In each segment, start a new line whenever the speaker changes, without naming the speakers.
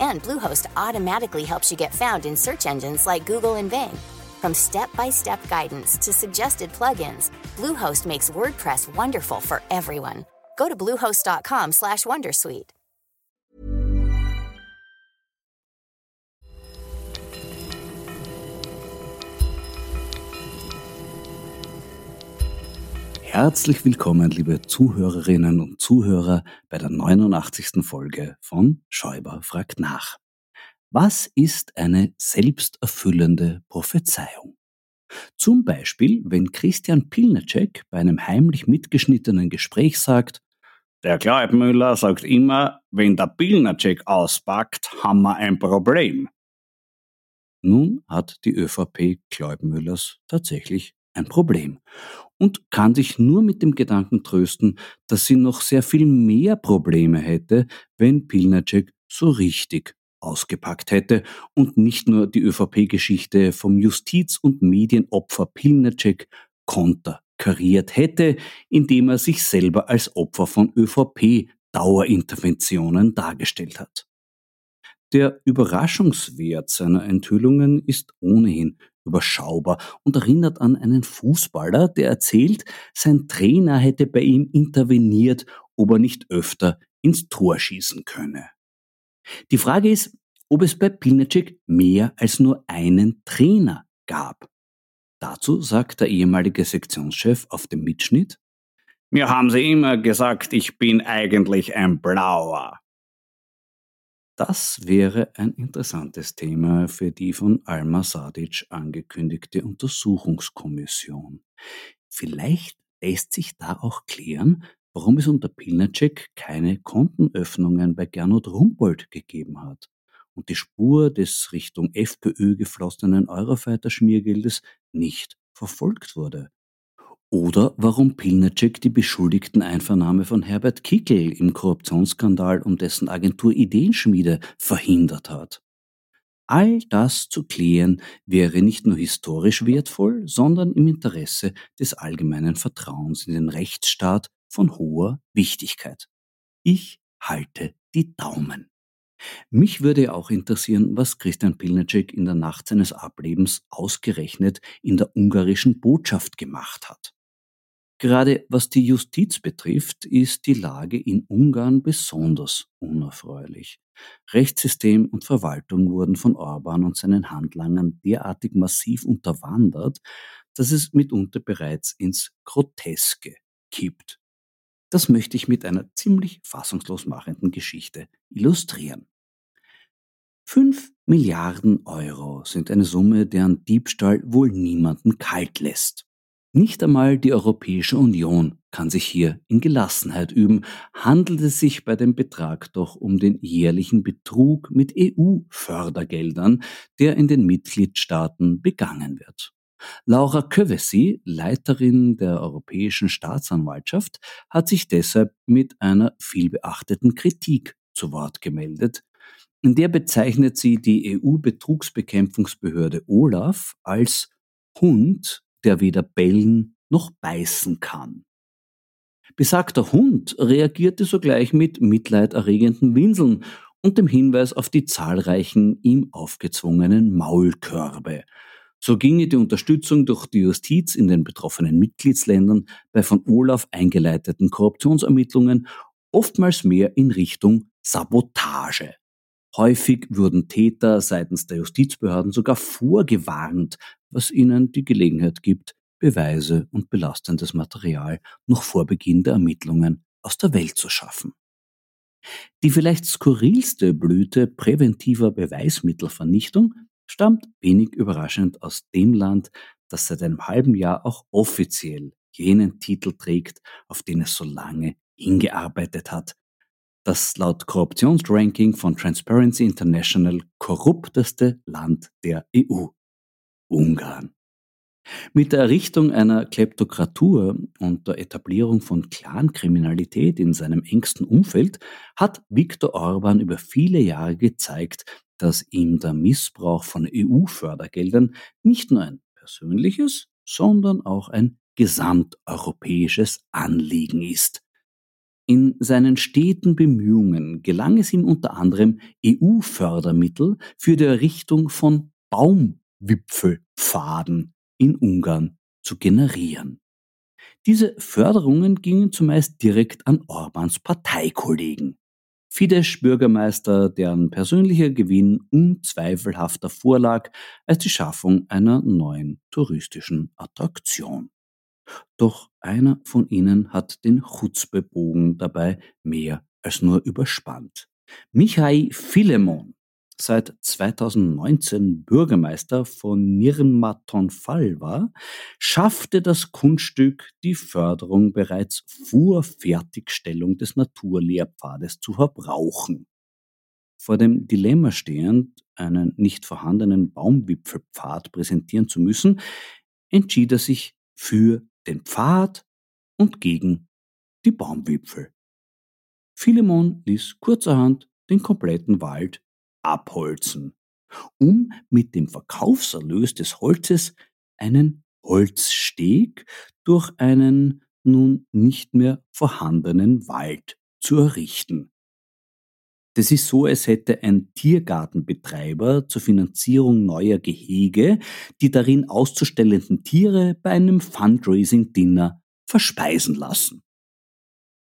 And Bluehost automatically helps you get found in search engines like Google and Bing. From step-by-step guidance to suggested plugins, Bluehost makes WordPress wonderful for everyone. Go to bluehost.com/wondersuite.
Herzlich willkommen, liebe Zuhörerinnen und Zuhörer, bei der 89. Folge von Schäuber fragt nach. Was ist eine selbsterfüllende Prophezeiung? Zum Beispiel, wenn Christian Pilnacek bei einem heimlich mitgeschnittenen Gespräch sagt, der Kleibmüller sagt immer, wenn der Pilnacek auspackt, haben wir ein Problem. Nun hat die ÖVP Kleubmüllers tatsächlich ein Problem und kann sich nur mit dem Gedanken trösten, dass sie noch sehr viel mehr Probleme hätte, wenn Pilnacek so richtig ausgepackt hätte und nicht nur die ÖVP-Geschichte vom Justiz- und Medienopfer Pilnacek konterkariert hätte, indem er sich selber als Opfer von ÖVP-Dauerinterventionen dargestellt hat. Der Überraschungswert seiner Enthüllungen ist ohnehin überschaubar und erinnert an einen Fußballer, der erzählt, sein Trainer hätte bei ihm interveniert, ob er nicht öfter ins Tor schießen könne. Die Frage ist, ob es bei Pilnacek mehr als nur einen Trainer gab. Dazu sagt der ehemalige Sektionschef auf dem Mitschnitt, mir haben sie immer gesagt, ich bin eigentlich ein Blauer. Das wäre ein interessantes Thema für die von Alma Sadic angekündigte Untersuchungskommission. Vielleicht lässt sich da auch klären, warum es unter Pilnacek keine Kontenöffnungen bei Gernot Rumpold gegeben hat und die Spur des Richtung FPÖ geflossenen Eurofighter-Schmiergeldes nicht verfolgt wurde. Oder warum Pilnacek die beschuldigten Einvernahme von Herbert Kickel im Korruptionsskandal um dessen Agentur Ideenschmiede verhindert hat. All das zu klären wäre nicht nur historisch wertvoll, sondern im Interesse des allgemeinen Vertrauens in den Rechtsstaat von hoher Wichtigkeit. Ich halte die Daumen. Mich würde auch interessieren, was Christian Pilnacek in der Nacht seines Ablebens ausgerechnet in der ungarischen Botschaft gemacht hat. Gerade was die Justiz betrifft, ist die Lage in Ungarn besonders unerfreulich. Rechtssystem und Verwaltung wurden von Orban und seinen Handlangern derartig massiv unterwandert, dass es mitunter bereits ins Groteske kippt. Das möchte ich mit einer ziemlich fassungslos machenden Geschichte illustrieren. Fünf Milliarden Euro sind eine Summe, deren Diebstahl wohl niemanden kalt lässt. Nicht einmal die Europäische Union kann sich hier in Gelassenheit üben, handelt es sich bei dem Betrag doch um den jährlichen Betrug mit EU-Fördergeldern, der in den Mitgliedstaaten begangen wird. Laura Kövesi, Leiterin der Europäischen Staatsanwaltschaft, hat sich deshalb mit einer vielbeachteten Kritik zu Wort gemeldet. In der bezeichnet sie die EU-Betrugsbekämpfungsbehörde Olaf als Hund der weder bellen noch beißen kann. Besagter Hund reagierte sogleich mit mitleiderregenden Winseln und dem Hinweis auf die zahlreichen ihm aufgezwungenen Maulkörbe. So ginge die Unterstützung durch die Justiz in den betroffenen Mitgliedsländern bei von Olaf eingeleiteten Korruptionsermittlungen oftmals mehr in Richtung Sabotage. Häufig wurden Täter seitens der Justizbehörden sogar vorgewarnt, was ihnen die Gelegenheit gibt, Beweise und belastendes Material noch vor Beginn der Ermittlungen aus der Welt zu schaffen. Die vielleicht skurrilste Blüte präventiver Beweismittelvernichtung stammt wenig überraschend aus dem Land, das seit einem halben Jahr auch offiziell jenen Titel trägt, auf den es so lange hingearbeitet hat, das laut Korruptionsranking von Transparency International korrupteste Land der EU. Ungarn. Mit der Errichtung einer Kleptokratur und der Etablierung von Clankriminalität in seinem engsten Umfeld hat Viktor Orban über viele Jahre gezeigt, dass ihm der Missbrauch von EU-Fördergeldern nicht nur ein persönliches, sondern auch ein gesamteuropäisches Anliegen ist. In seinen steten Bemühungen gelang es ihm unter anderem, EU-Fördermittel für die Errichtung von Baumwipfelpfaden in Ungarn zu generieren. Diese Förderungen gingen zumeist direkt an Orbans Parteikollegen. Fidesz-Bürgermeister, deren persönlicher Gewinn unzweifelhafter vorlag als die Schaffung einer neuen touristischen Attraktion. Doch einer von ihnen hat den Chutzpebogen dabei mehr als nur überspannt. Michai Philemon, seit 2019 Bürgermeister von Nirmaton-Fall war, schaffte das Kunststück, die Förderung bereits vor Fertigstellung des Naturlehrpfades zu verbrauchen. Vor dem Dilemma stehend, einen nicht vorhandenen Baumwipfelpfad präsentieren zu müssen, entschied er sich für den Pfad und gegen die Baumwipfel. Philemon ließ kurzerhand den kompletten Wald abholzen, um mit dem Verkaufserlös des Holzes einen Holzsteg durch einen nun nicht mehr vorhandenen Wald zu errichten. Das ist so, als hätte ein Tiergartenbetreiber zur Finanzierung neuer Gehege die darin auszustellenden Tiere bei einem Fundraising-Dinner verspeisen lassen.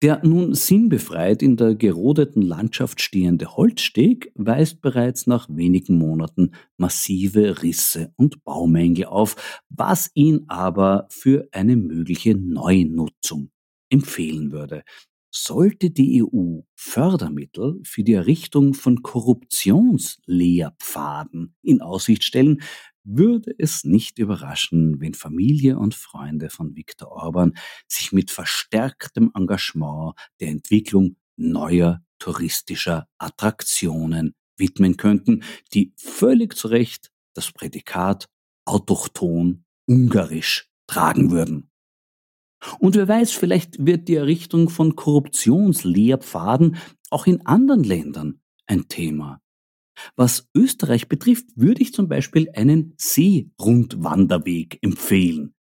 Der nun sinnbefreit in der gerodeten Landschaft stehende Holzsteg weist bereits nach wenigen Monaten massive Risse und Baumängel auf, was ihn aber für eine mögliche Neunutzung empfehlen würde. Sollte die EU Fördermittel für die Errichtung von Korruptionslehrpfaden in Aussicht stellen, würde es nicht überraschen, wenn Familie und Freunde von Viktor Orban sich mit verstärktem Engagement der Entwicklung neuer touristischer Attraktionen widmen könnten, die völlig zu Recht das Prädikat autochton ungarisch tragen würden. Und wer weiß, vielleicht wird die Errichtung von Korruptionslehrpfaden auch in anderen Ländern ein Thema. Was Österreich betrifft, würde ich zum Beispiel einen Seerundwanderweg empfehlen,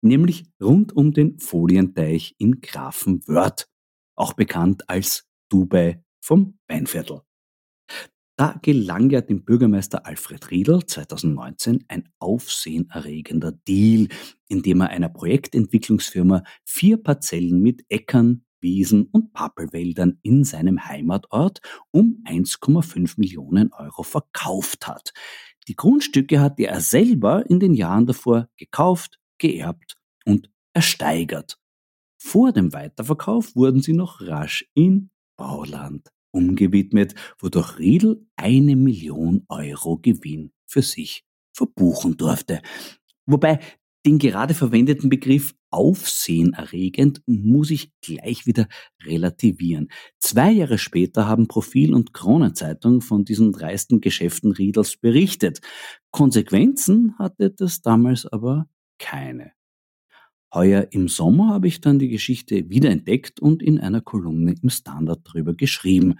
nämlich rund um den Folienteich in Grafenwörth, auch bekannt als Dubai vom Weinviertel. Da gelang ja dem Bürgermeister Alfred Riedl 2019 ein aufsehenerregender Deal, indem er einer Projektentwicklungsfirma vier Parzellen mit Äckern, Wiesen und Pappelwäldern in seinem Heimatort um 1,5 Millionen Euro verkauft hat. Die Grundstücke hatte er selber in den Jahren davor gekauft, geerbt und ersteigert. Vor dem Weiterverkauf wurden sie noch rasch in Bauland umgewidmet, wodurch Riedl eine Million Euro Gewinn für sich verbuchen durfte. Wobei den gerade verwendeten Begriff aufsehenerregend muss ich gleich wieder relativieren. Zwei Jahre später haben Profil und Kronenzeitung von diesen dreisten Geschäften Riedels berichtet. Konsequenzen hatte das damals aber keine. Heuer im Sommer habe ich dann die Geschichte wiederentdeckt und in einer Kolumne im Standard darüber geschrieben.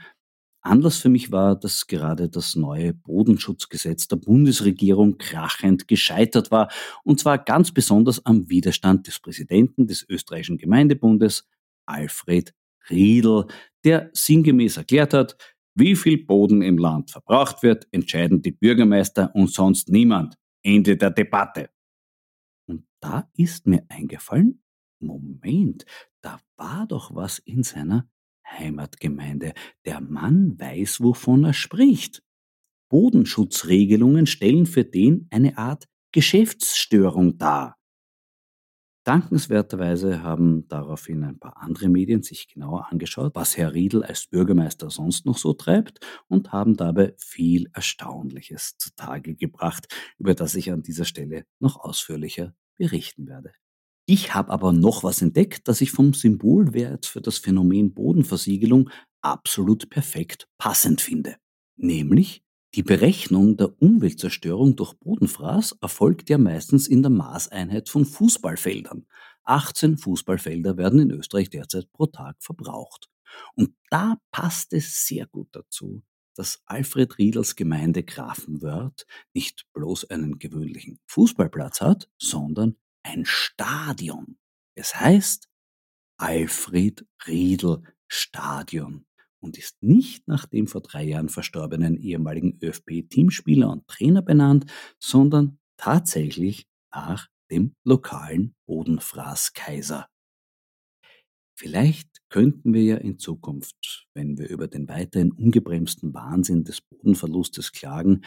Anlass für mich war, dass gerade das neue Bodenschutzgesetz der Bundesregierung krachend gescheitert war, und zwar ganz besonders am Widerstand des Präsidenten des österreichischen Gemeindebundes, Alfred Riedl, der sinngemäß erklärt hat, wie viel Boden im Land verbraucht wird, entscheiden die Bürgermeister und sonst niemand. Ende der Debatte. Da ist mir eingefallen, Moment, da war doch was in seiner Heimatgemeinde. Der Mann weiß, wovon er spricht. Bodenschutzregelungen stellen für den eine Art Geschäftsstörung dar. Dankenswerterweise haben daraufhin ein paar andere Medien sich genauer angeschaut, was Herr Riedl als Bürgermeister sonst noch so treibt und haben dabei viel Erstaunliches zutage gebracht, über das ich an dieser Stelle noch ausführlicher berichten werde. Ich habe aber noch was entdeckt, das ich vom Symbolwert für das Phänomen Bodenversiegelung absolut perfekt passend finde. Nämlich die Berechnung der Umweltzerstörung durch Bodenfraß erfolgt ja meistens in der Maßeinheit von Fußballfeldern. 18 Fußballfelder werden in Österreich derzeit pro Tag verbraucht. Und da passt es sehr gut dazu, dass Alfred Riedels Gemeinde Grafenwörth nicht bloß einen gewöhnlichen Fußballplatz hat, sondern ein Stadion. Es heißt Alfred Riedel Stadion und ist nicht nach dem vor drei Jahren verstorbenen ehemaligen ÖFB-Teamspieler und Trainer benannt, sondern tatsächlich nach dem lokalen Bodenfraßkaiser. Vielleicht könnten wir ja in Zukunft, wenn wir über den weiterhin ungebremsten Wahnsinn des Bodenverlustes klagen,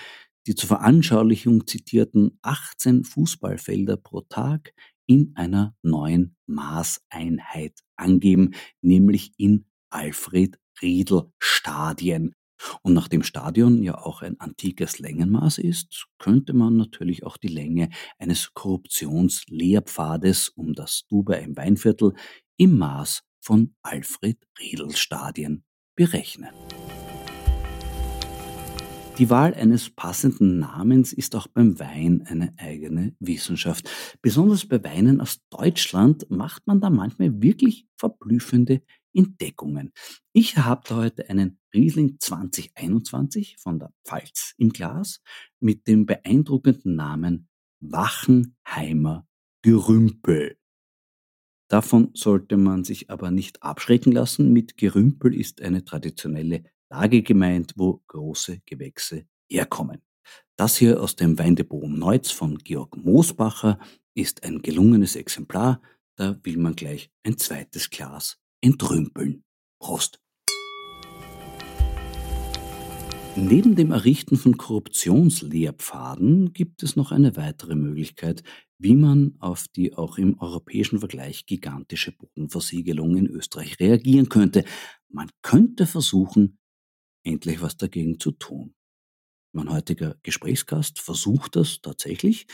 die zur Veranschaulichung zitierten 18 Fußballfelder pro Tag in einer neuen Maßeinheit angeben, nämlich in Alfred Riedel Stadien. Und nachdem Stadion ja auch ein antikes Längenmaß ist, könnte man natürlich auch die Länge eines Korruptionslehrpfades um das Dubai im Weinviertel im Maß von Alfred Riedel Stadien berechnen. Die Wahl eines passenden Namens ist auch beim Wein eine eigene Wissenschaft. Besonders bei Weinen aus Deutschland macht man da manchmal wirklich verblüffende Entdeckungen. Ich habe heute einen Riesling 2021 von der Pfalz im Glas mit dem beeindruckenden Namen Wachenheimer Gerümpel. Davon sollte man sich aber nicht abschrecken lassen. Mit Gerümpel ist eine traditionelle Lage gemeint, wo große Gewächse herkommen. Das hier aus dem Weindepot Neutz von Georg Moosbacher ist ein gelungenes Exemplar. Da will man gleich ein zweites Glas entrümpeln. Prost! Neben dem Errichten von Korruptionslehrpfaden gibt es noch eine weitere Möglichkeit, wie man auf die auch im europäischen Vergleich gigantische Bodenversiegelung in Österreich reagieren könnte. Man könnte versuchen, endlich was dagegen zu tun. Mein heutiger Gesprächsgast versucht das tatsächlich.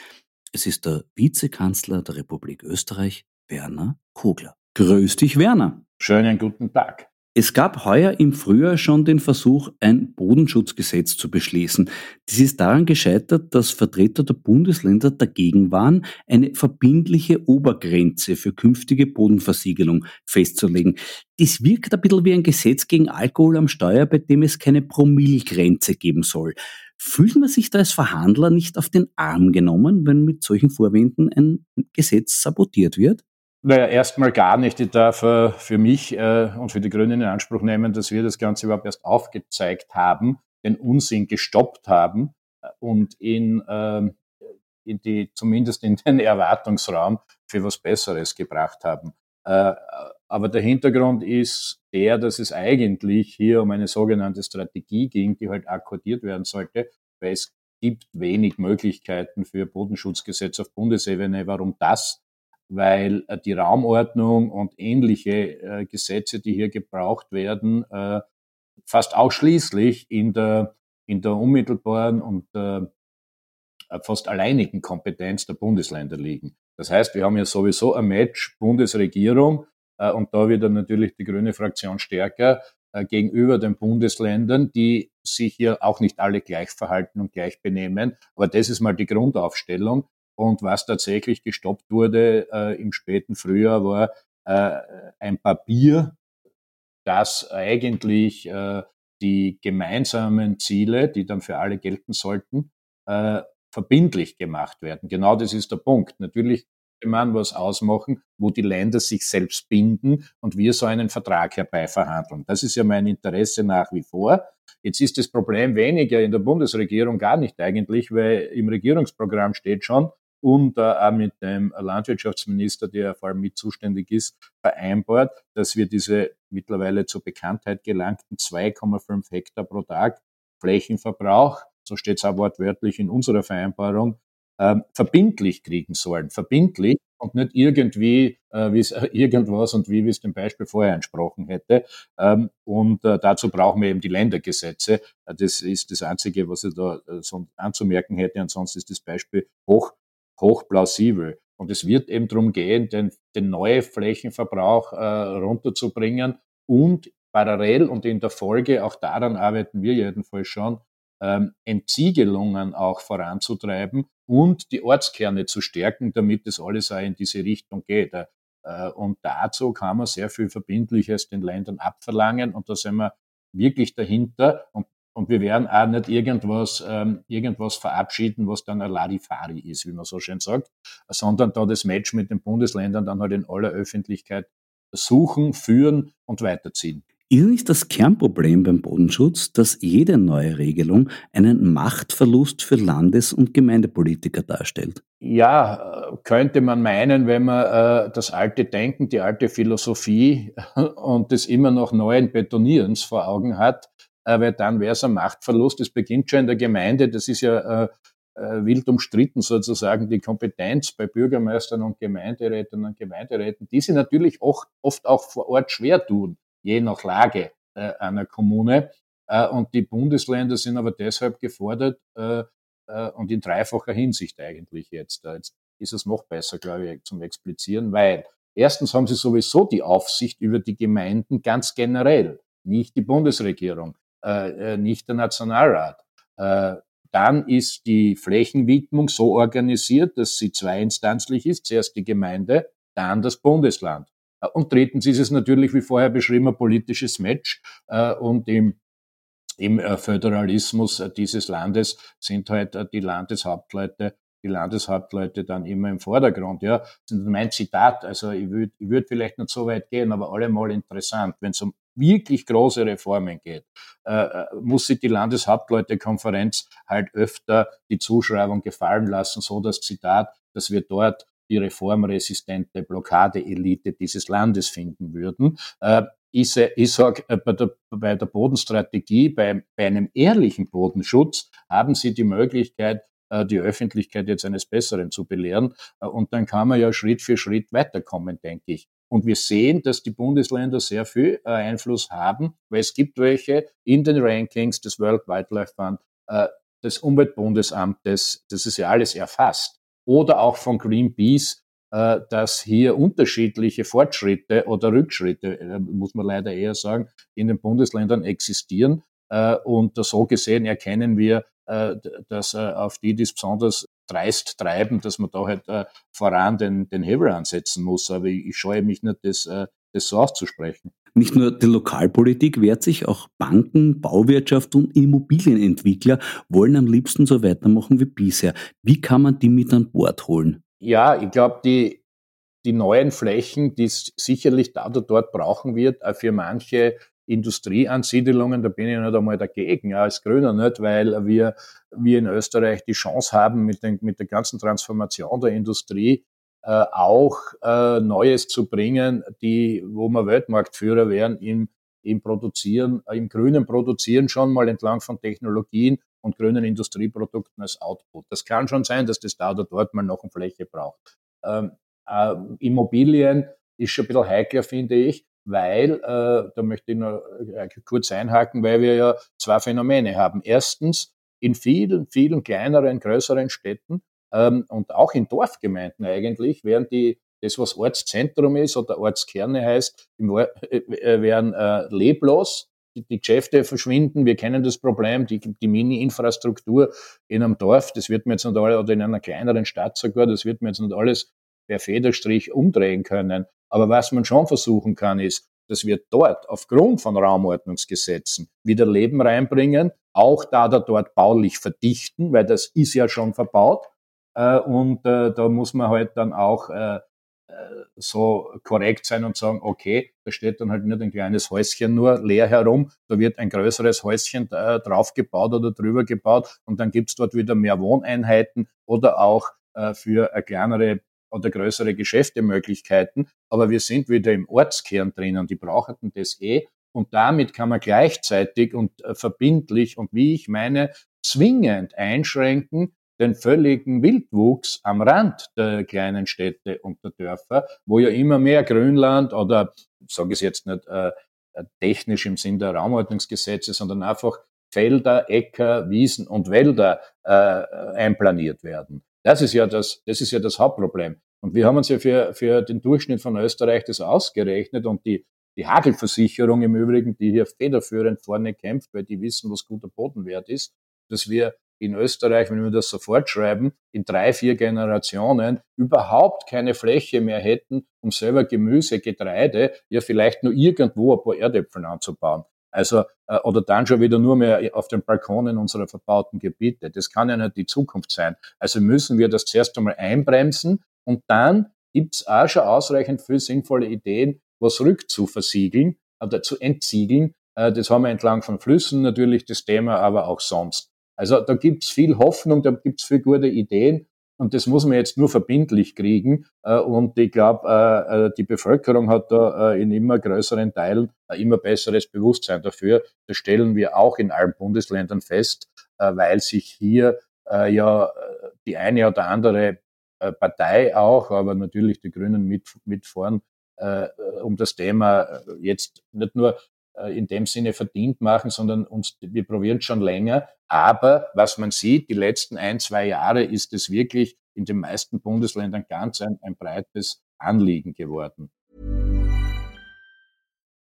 Es ist der Vizekanzler der Republik Österreich, Werner Kogler. Grüß dich, Werner.
Schönen guten Tag.
Es gab heuer im Frühjahr schon den Versuch, ein Bodenschutzgesetz zu beschließen. Dies ist daran gescheitert, dass Vertreter der Bundesländer dagegen waren, eine verbindliche Obergrenze für künftige Bodenversiegelung festzulegen. Dies wirkt ein bisschen wie ein Gesetz gegen Alkohol am Steuer, bei dem es keine Promillgrenze geben soll. Fühlt man sich da als Verhandler nicht auf den Arm genommen, wenn mit solchen Vorwänden ein Gesetz sabotiert wird?
Naja, erstmal gar nicht. Ich darf äh, für mich äh, und für die Grünen in Anspruch nehmen, dass wir das Ganze überhaupt erst aufgezeigt haben, den Unsinn gestoppt haben äh, und in, ähm, in die, zumindest in den Erwartungsraum für was Besseres gebracht haben. Äh, aber der Hintergrund ist der, dass es eigentlich hier um eine sogenannte Strategie ging, die halt akkordiert werden sollte, weil es gibt wenig Möglichkeiten für Bodenschutzgesetz auf Bundesebene. Warum das? Weil äh, die Raumordnung und ähnliche äh, Gesetze, die hier gebraucht werden, äh, fast ausschließlich in der, in der unmittelbaren und fast alleinigen Kompetenz der Bundesländer liegen. Das heißt, wir haben ja sowieso ein Match Bundesregierung und da wieder natürlich die grüne Fraktion stärker gegenüber den Bundesländern, die sich hier auch nicht alle gleich verhalten und gleich benehmen. Aber das ist mal die Grundaufstellung. Und was tatsächlich gestoppt wurde äh, im späten Frühjahr war äh, ein Papier, das eigentlich äh, die gemeinsamen Ziele, die dann für alle gelten sollten, äh, verbindlich gemacht werden. Genau das ist der Punkt. Natürlich kann man was ausmachen, wo die Länder sich selbst binden und wir so einen Vertrag herbeiverhandeln. Das ist ja mein Interesse nach wie vor. Jetzt ist das Problem weniger in der Bundesregierung gar nicht eigentlich, weil im Regierungsprogramm steht schon, und äh, auch mit dem Landwirtschaftsminister, der vor allem mit zuständig ist, vereinbart, dass wir diese mittlerweile zur Bekanntheit gelangten 2,5 Hektar pro Tag Flächenverbrauch, so steht es auch wortwörtlich in unserer Vereinbarung, ähm, verbindlich kriegen sollen. Verbindlich und nicht irgendwie, äh, wie es äh, irgendwas und wie wir es dem Beispiel vorher entsprochen hätte. Ähm, und äh, dazu brauchen wir eben die Ländergesetze. Äh, das ist das Einzige, was ich da äh, so anzumerken hätte. Ansonsten ist das Beispiel hoch hochplausibel. Und es wird eben darum gehen, den, den neuen Flächenverbrauch äh, runterzubringen und parallel und in der Folge, auch daran arbeiten wir jedenfalls schon, ähm, Entsiegelungen auch voranzutreiben und die Ortskerne zu stärken, damit es alles auch in diese Richtung geht. Äh, und dazu kann man sehr viel Verbindliches den Ländern abverlangen und da sind wir wirklich dahinter und und wir werden auch nicht irgendwas, ähm, irgendwas verabschieden, was dann ein Ladifari ist, wie man so schön sagt, sondern da das Match mit den Bundesländern dann halt in aller Öffentlichkeit suchen, führen und weiterziehen.
Ist nicht das Kernproblem beim Bodenschutz, dass jede neue Regelung einen Machtverlust für Landes- und Gemeindepolitiker darstellt?
Ja, könnte man meinen, wenn man äh, das alte Denken, die alte Philosophie und das immer noch neuen Betonierens vor Augen hat, weil dann wäre es ein Machtverlust. Das beginnt schon in der Gemeinde, das ist ja äh, äh, wild umstritten sozusagen, die Kompetenz bei Bürgermeistern und Gemeinderäten und Gemeinderäten, die sie natürlich oft, oft auch vor Ort schwer tun je nach Lage äh, einer Kommune. Äh, und die Bundesländer sind aber deshalb gefordert äh, äh, und in dreifacher Hinsicht eigentlich jetzt. Äh, jetzt ist es noch besser, glaube ich, zum Explizieren, weil erstens haben sie sowieso die Aufsicht über die Gemeinden ganz generell, nicht die Bundesregierung, äh, nicht der Nationalrat. Dann ist die Flächenwidmung so organisiert, dass sie zweiinstanzlich ist. Zuerst die Gemeinde, dann das Bundesland. Äh, und drittens ist es natürlich, wie vorher beschrieben, ein politisches Match. Äh, und im, im äh, Föderalismus dieses Landes sind halt die Landeshauptleute die Landeshauptleute dann immer im Vordergrund. Ja, das ist mein Zitat. Also ich würde ich würd vielleicht nicht so weit gehen, aber allemal interessant. Wenn es um wirklich große Reformen geht, äh, muss sich die Landeshauptleutekonferenz halt öfter die Zuschreibung gefallen lassen, so das Zitat, dass wir dort die reformresistente Blockadeelite dieses Landes finden würden. Äh, ich, ich sage, äh, bei der, bei der Bodenstrategie, bei, bei einem ehrlichen Bodenschutz haben Sie die Möglichkeit, äh, die Öffentlichkeit jetzt eines Besseren zu belehren. Und dann kann man ja Schritt für Schritt weiterkommen, denke ich. Und wir sehen, dass die Bundesländer sehr viel Einfluss haben, weil es gibt welche in den Rankings des World Wildlife Fund, des Umweltbundesamtes, das ist ja alles erfasst oder auch von Greenpeace, äh, dass hier unterschiedliche Fortschritte oder Rückschritte, äh, muss man leider eher sagen, in den Bundesländern existieren. Äh, und so gesehen erkennen wir, dass auf die, die es besonders dreist treiben, dass man da halt voran den, den Hebel ansetzen muss. Aber ich, scheue mich nicht, das, das so auszusprechen.
Nicht nur die Lokalpolitik wehrt sich, auch Banken, Bauwirtschaft und Immobilienentwickler wollen am liebsten so weitermachen wie bisher. Wie kann man die mit an Bord holen?
Ja, ich glaube, die, die neuen Flächen, die es sicherlich da oder dort brauchen wird, für manche Industrieansiedelungen, da bin ich nicht einmal dagegen, ja, als Grüner nicht, weil wir, wir in Österreich die Chance haben, mit, den, mit der ganzen Transformation der Industrie äh, auch äh, Neues zu bringen, die, wo wir Weltmarktführer wären im, im Produzieren, äh, im grünen Produzieren schon mal entlang von Technologien und grünen Industrieprodukten als Output. Das kann schon sein, dass das da oder dort mal noch eine Fläche braucht. Ähm, äh, Immobilien ist schon ein bisschen heikler, finde ich, weil, äh, da möchte ich noch äh, kurz einhaken, weil wir ja zwei Phänomene haben. Erstens, in vielen, vielen kleineren, größeren Städten ähm, und auch in Dorfgemeinden eigentlich werden die das, was Ortszentrum ist oder Ortskerne heißt, äh, äh, werden äh, leblos. Die, die, Geschäfte verschwinden. Wir kennen das Problem, die, die Mini-Infrastruktur in einem Dorf, das wird mir jetzt nicht alles, oder in einer kleineren Stadt sogar, das wird mir jetzt nicht alles per Federstrich umdrehen können. Aber was man schon versuchen kann, ist, dass wir dort aufgrund von Raumordnungsgesetzen wieder Leben reinbringen, auch da da dort baulich verdichten, weil das ist ja schon verbaut. Äh, und äh, da muss man halt dann auch äh, so korrekt sein und sagen, okay, da steht dann halt nicht ein kleines Häuschen nur leer herum, da wird ein größeres Häuschen drauf gebaut oder drüber gebaut und dann gibt's dort wieder mehr Wohneinheiten oder auch für kleinere oder größere Geschäftemöglichkeiten. Aber wir sind wieder im Ortskern drinnen, die brauchten das eh. Und damit kann man gleichzeitig und verbindlich und wie ich meine, zwingend einschränken, den völligen Wildwuchs am Rand der kleinen Städte und der Dörfer, wo ja immer mehr Grünland oder, ich sage es jetzt nicht äh, technisch im Sinn der Raumordnungsgesetze, sondern einfach Felder, Äcker, Wiesen und Wälder äh, einplaniert werden. Das ist ja das, das ist ja das Hauptproblem. Und wir haben uns ja für, für den Durchschnitt von Österreich das ausgerechnet und die, die Hagelversicherung im Übrigen, die hier federführend vorne kämpft, weil die wissen, was guter Bodenwert ist, dass wir in Österreich, wenn wir das sofort schreiben, in drei, vier Generationen überhaupt keine Fläche mehr hätten, um selber Gemüse, Getreide, ja vielleicht nur irgendwo ein paar Erdäpfel anzubauen. Also, äh, oder dann schon wieder nur mehr auf den Balkonen unserer verbauten Gebiete. Das kann ja nicht die Zukunft sein. Also müssen wir das zuerst einmal einbremsen und dann gibt's auch schon ausreichend viele sinnvolle Ideen, was rückzuversiegeln oder zu entziegeln. Äh, das haben wir entlang von Flüssen natürlich das Thema, aber auch sonst. Also da gibt's viel Hoffnung, da gibt's viel gute Ideen und das muss man jetzt nur verbindlich kriegen. Äh, und ich glaube, äh, äh, die Bevölkerung hat da in immer größeren Teilen ein immer besseres Bewusstsein dafür. Das stellen wir auch in allen Bundesländern fest, weil sich hier ja die eine oder andere Partei auch, aber natürlich die Grünen mit, mit vorn, um das Thema jetzt nicht nur in dem Sinne verdient machen, sondern uns, wir probieren schon länger. Aber was man sieht, die letzten ein, zwei Jahre ist es wirklich in den meisten Bundesländern ganz ein, ein breites Anliegen geworden.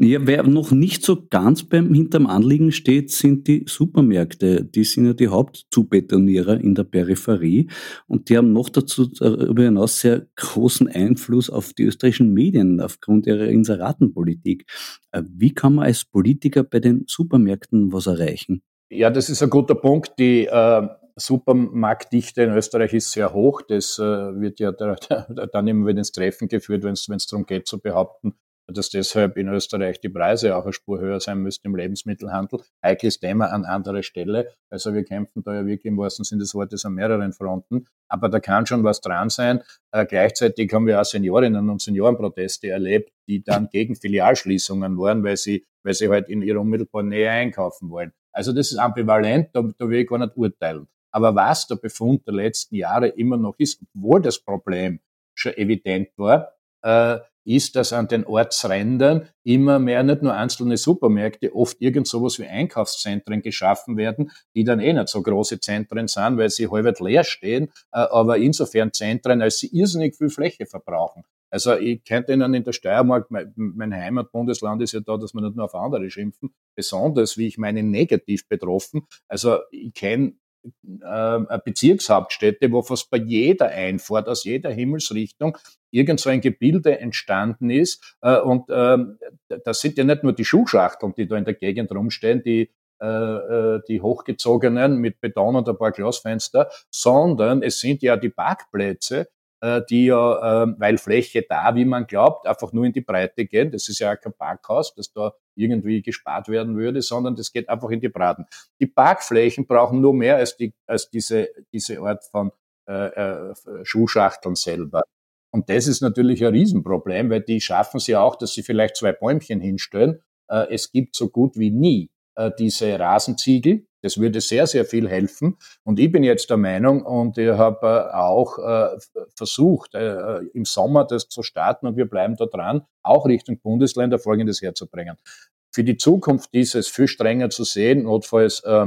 Ja, wer noch nicht so ganz beim hinterm Anliegen steht, sind die Supermärkte. Die sind ja die Hauptzubetonierer in der Peripherie und die haben noch dazu darüber hinaus sehr großen Einfluss auf die österreichischen Medien aufgrund ihrer Inseratenpolitik. Äh, wie kann man als Politiker bei den Supermärkten was erreichen?
Ja, das ist ein guter Punkt. Die äh, Supermarktdichte in Österreich ist sehr hoch. Das äh, wird ja da, da, dann immer wieder ins Treffen geführt, wenn es darum geht zu behaupten, dass deshalb in Österreich die Preise auch eine Spur höher sein müssten im Lebensmittelhandel. Heikles Thema an anderer Stelle. Also wir kämpfen da ja wirklich im wahrsten Sinne des Wortes an mehreren Fronten. Aber da kann schon was dran sein. Äh, gleichzeitig haben wir auch Seniorinnen und Seniorenproteste erlebt, die dann gegen Filialschließungen waren, weil sie, weil sie halt in ihrer unmittelbaren Nähe einkaufen wollen. Also das ist ambivalent, da, da will ich gar nicht urteilen. Aber was der Befund der letzten Jahre immer noch ist, obwohl das Problem schon evident war, äh, ist, dass an den Ortsrändern immer mehr nicht nur einzelne Supermärkte, oft irgend sowas wie Einkaufszentren geschaffen werden, die dann eh nicht so große Zentren sind, weil sie halb leer stehen, äh, aber insofern Zentren, als sie irrsinnig viel Fläche verbrauchen. Also ich könnte Ihnen in der Steiermark, mein, mein Heimatbundesland ist ja da, dass wir nicht nur auf andere schimpfen, besonders wie ich meine negativ betroffen. Also ich kenne äh, Bezirkshauptstädte, wo fast bei jeder Einfahrt aus jeder Himmelsrichtung irgend so ein Gebilde entstanden ist. Äh, und ähm, das sind ja nicht nur die Schuhschachteln, die da in der Gegend rumstehen, die äh, äh, die hochgezogenen mit Beton und ein paar Glasfenster, sondern es sind ja die Parkplätze, die ja, äh, weil Fläche da, wie man glaubt, einfach nur in die Breite gehen. Das ist ja kein Parkhaus, das da irgendwie gespart werden würde, sondern das geht einfach in die Braten. Die Parkflächen brauchen nur mehr als, die, als diese, diese Art von äh, äh, Schuhschachteln selber. Und das ist natürlich ein Riesenproblem, weil die schaffen ja auch, dass sie vielleicht zwei Bäumchen hinstellen. Äh, es gibt so gut wie nie äh, diese Rasenziegel, das würde sehr, sehr viel helfen. Und ich bin jetzt der Meinung, und ich habe äh, auch äh, versucht, äh, im Sommer das zu starten, und wir bleiben da dran, auch Richtung Bundesländer Folgendes herzubringen. Für die Zukunft dieses viel strenger zu sehen, notfalls äh,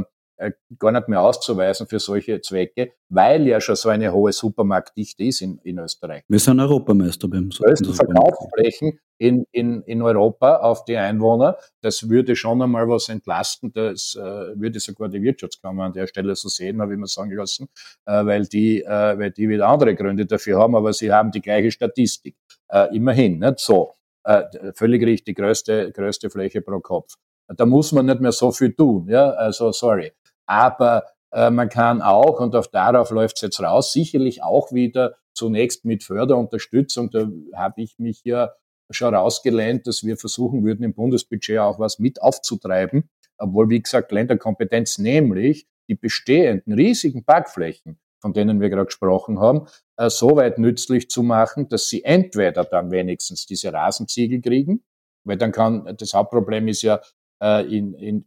gar nicht mehr auszuweisen für solche Zwecke, weil ja schon so eine hohe Supermarktdichte ist in, in Österreich.
Wir sind Europameister beim
Größten Verkaufsflächen in, in, in Europa auf die Einwohner. Das würde schon einmal was entlasten. Das äh, würde sogar die Wirtschaftskammer an der Stelle so sehen, habe ich mir sagen lassen, äh, weil, die, äh, weil die wieder andere Gründe dafür haben, aber sie haben die gleiche Statistik. Äh, immerhin, nicht so. Äh, völlig richtig, größte, größte Fläche pro Kopf. Da muss man nicht mehr so viel tun. Ja, also sorry. Aber äh, man kann auch, und auf darauf läuft es jetzt raus, sicherlich auch wieder zunächst mit Förderunterstützung. Da habe ich mich ja schon rausgelehnt, dass wir versuchen würden, im Bundesbudget auch was mit aufzutreiben, obwohl, wie gesagt, Länderkompetenz, nämlich die bestehenden riesigen Parkflächen, von denen wir gerade gesprochen haben, äh, so weit nützlich zu machen, dass sie entweder dann wenigstens diese Rasenziegel kriegen, weil dann kann, das Hauptproblem ist ja, in, in,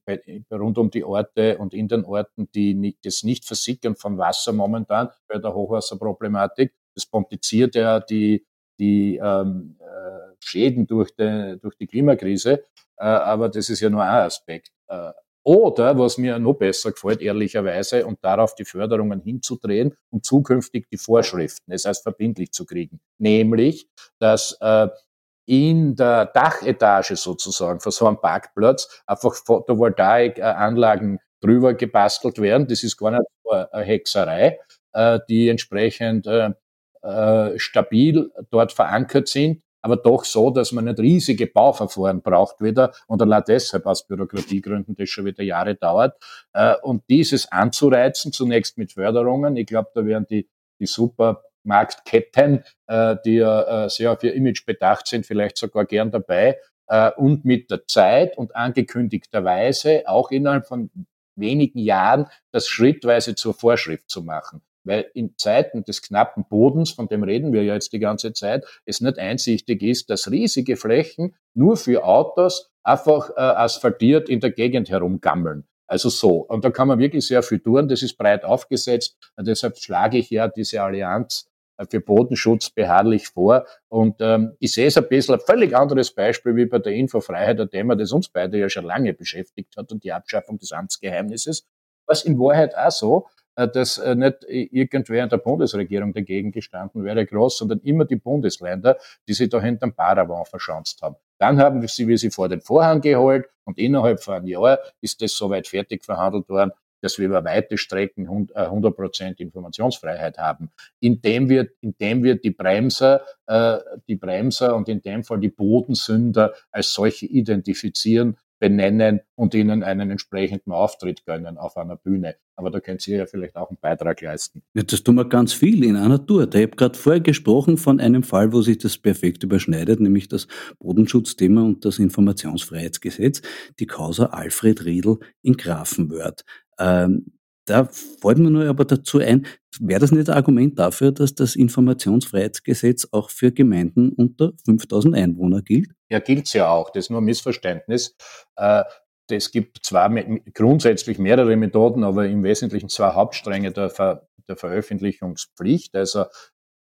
rund um die Orte und in den Orten, die nicht, das nicht versickern von Wasser momentan bei der Hochwasserproblematik. Das kompliziert ja die, die ähm, äh, Schäden durch, die, durch die Klimakrise, äh, aber das ist ja nur ein Aspekt. Äh, oder, was mir noch besser gefällt, ehrlicherweise, und darauf die Förderungen hinzudrehen, um zukünftig die Vorschriften, das heißt verbindlich zu kriegen. Nämlich, dass äh, in der Dachetage sozusagen von so einem Parkplatz einfach Photovoltaikanlagen drüber gebastelt werden. Das ist gar nicht eine Hexerei, äh, die entsprechend äh, äh, stabil dort verankert sind, aber doch so, dass man nicht riesige Bauverfahren braucht wieder und allein deshalb aus Bürokratiegründen das schon wieder Jahre dauert. Und dieses anzureizen, zunächst mit Förderungen, ich glaube, da werden die, die super Marktketten, äh, die ja äh, sehr auf ihr Image bedacht sind, vielleicht sogar gern dabei. Äh, und mit der Zeit und angekündigterweise auch innerhalb von wenigen Jahren das schrittweise zur Vorschrift zu machen. Weil in Zeiten des knappen Bodens, von dem reden wir ja jetzt die ganze Zeit, es nicht einsichtig ist, dass riesige Flächen nur für Autos einfach äh, asphaltiert in der Gegend herumgammeln. Also so. Und da kann man wirklich sehr viel tun. Das ist breit aufgesetzt. Und deshalb schlage ich ja diese Allianz für Bodenschutz beharrlich vor. Und ähm, ich sehe es ein bisschen ein völlig anderes Beispiel wie bei der Infofreiheit, ein Thema, das uns beide ja schon lange beschäftigt hat und die Abschaffung des Amtsgeheimnisses. Was in Wahrheit auch so, äh, dass äh, nicht irgendwer in der Bundesregierung dagegen gestanden wäre, groß, sondern immer die Bundesländer, die sich da hinterm Paravan verschanzt haben. Dann haben sie, wir sie vor den Vorhang geholt und innerhalb von einem Jahr ist das soweit fertig verhandelt worden, dass wir über weite Strecken 100% äh, Informationsfreiheit haben, indem wir, indem wir die Bremser, äh, die Bremser und in dem Fall die Bodensünder als solche identifizieren, benennen und ihnen einen entsprechenden Auftritt gönnen auf einer Bühne. Aber da könnt ihr ja vielleicht auch einen Beitrag leisten.
Ja, das tun wir ganz viel in einer Tour. Ich habe gerade vorher gesprochen von einem Fall, wo sich das perfekt überschneidet, nämlich das Bodenschutzthema und das Informationsfreiheitsgesetz, die Causa Alfred Riedl in Grafenwörth. Ähm, da fällt mir nur aber dazu ein, wäre das nicht ein Argument dafür, dass das Informationsfreiheitsgesetz auch für Gemeinden unter 5000 Einwohner gilt?
Ja, gilt es ja auch. Das ist nur ein Missverständnis. Äh, es gibt zwar grundsätzlich mehrere Methoden, aber im Wesentlichen zwei Hauptstränge der, Ver der Veröffentlichungspflicht. Also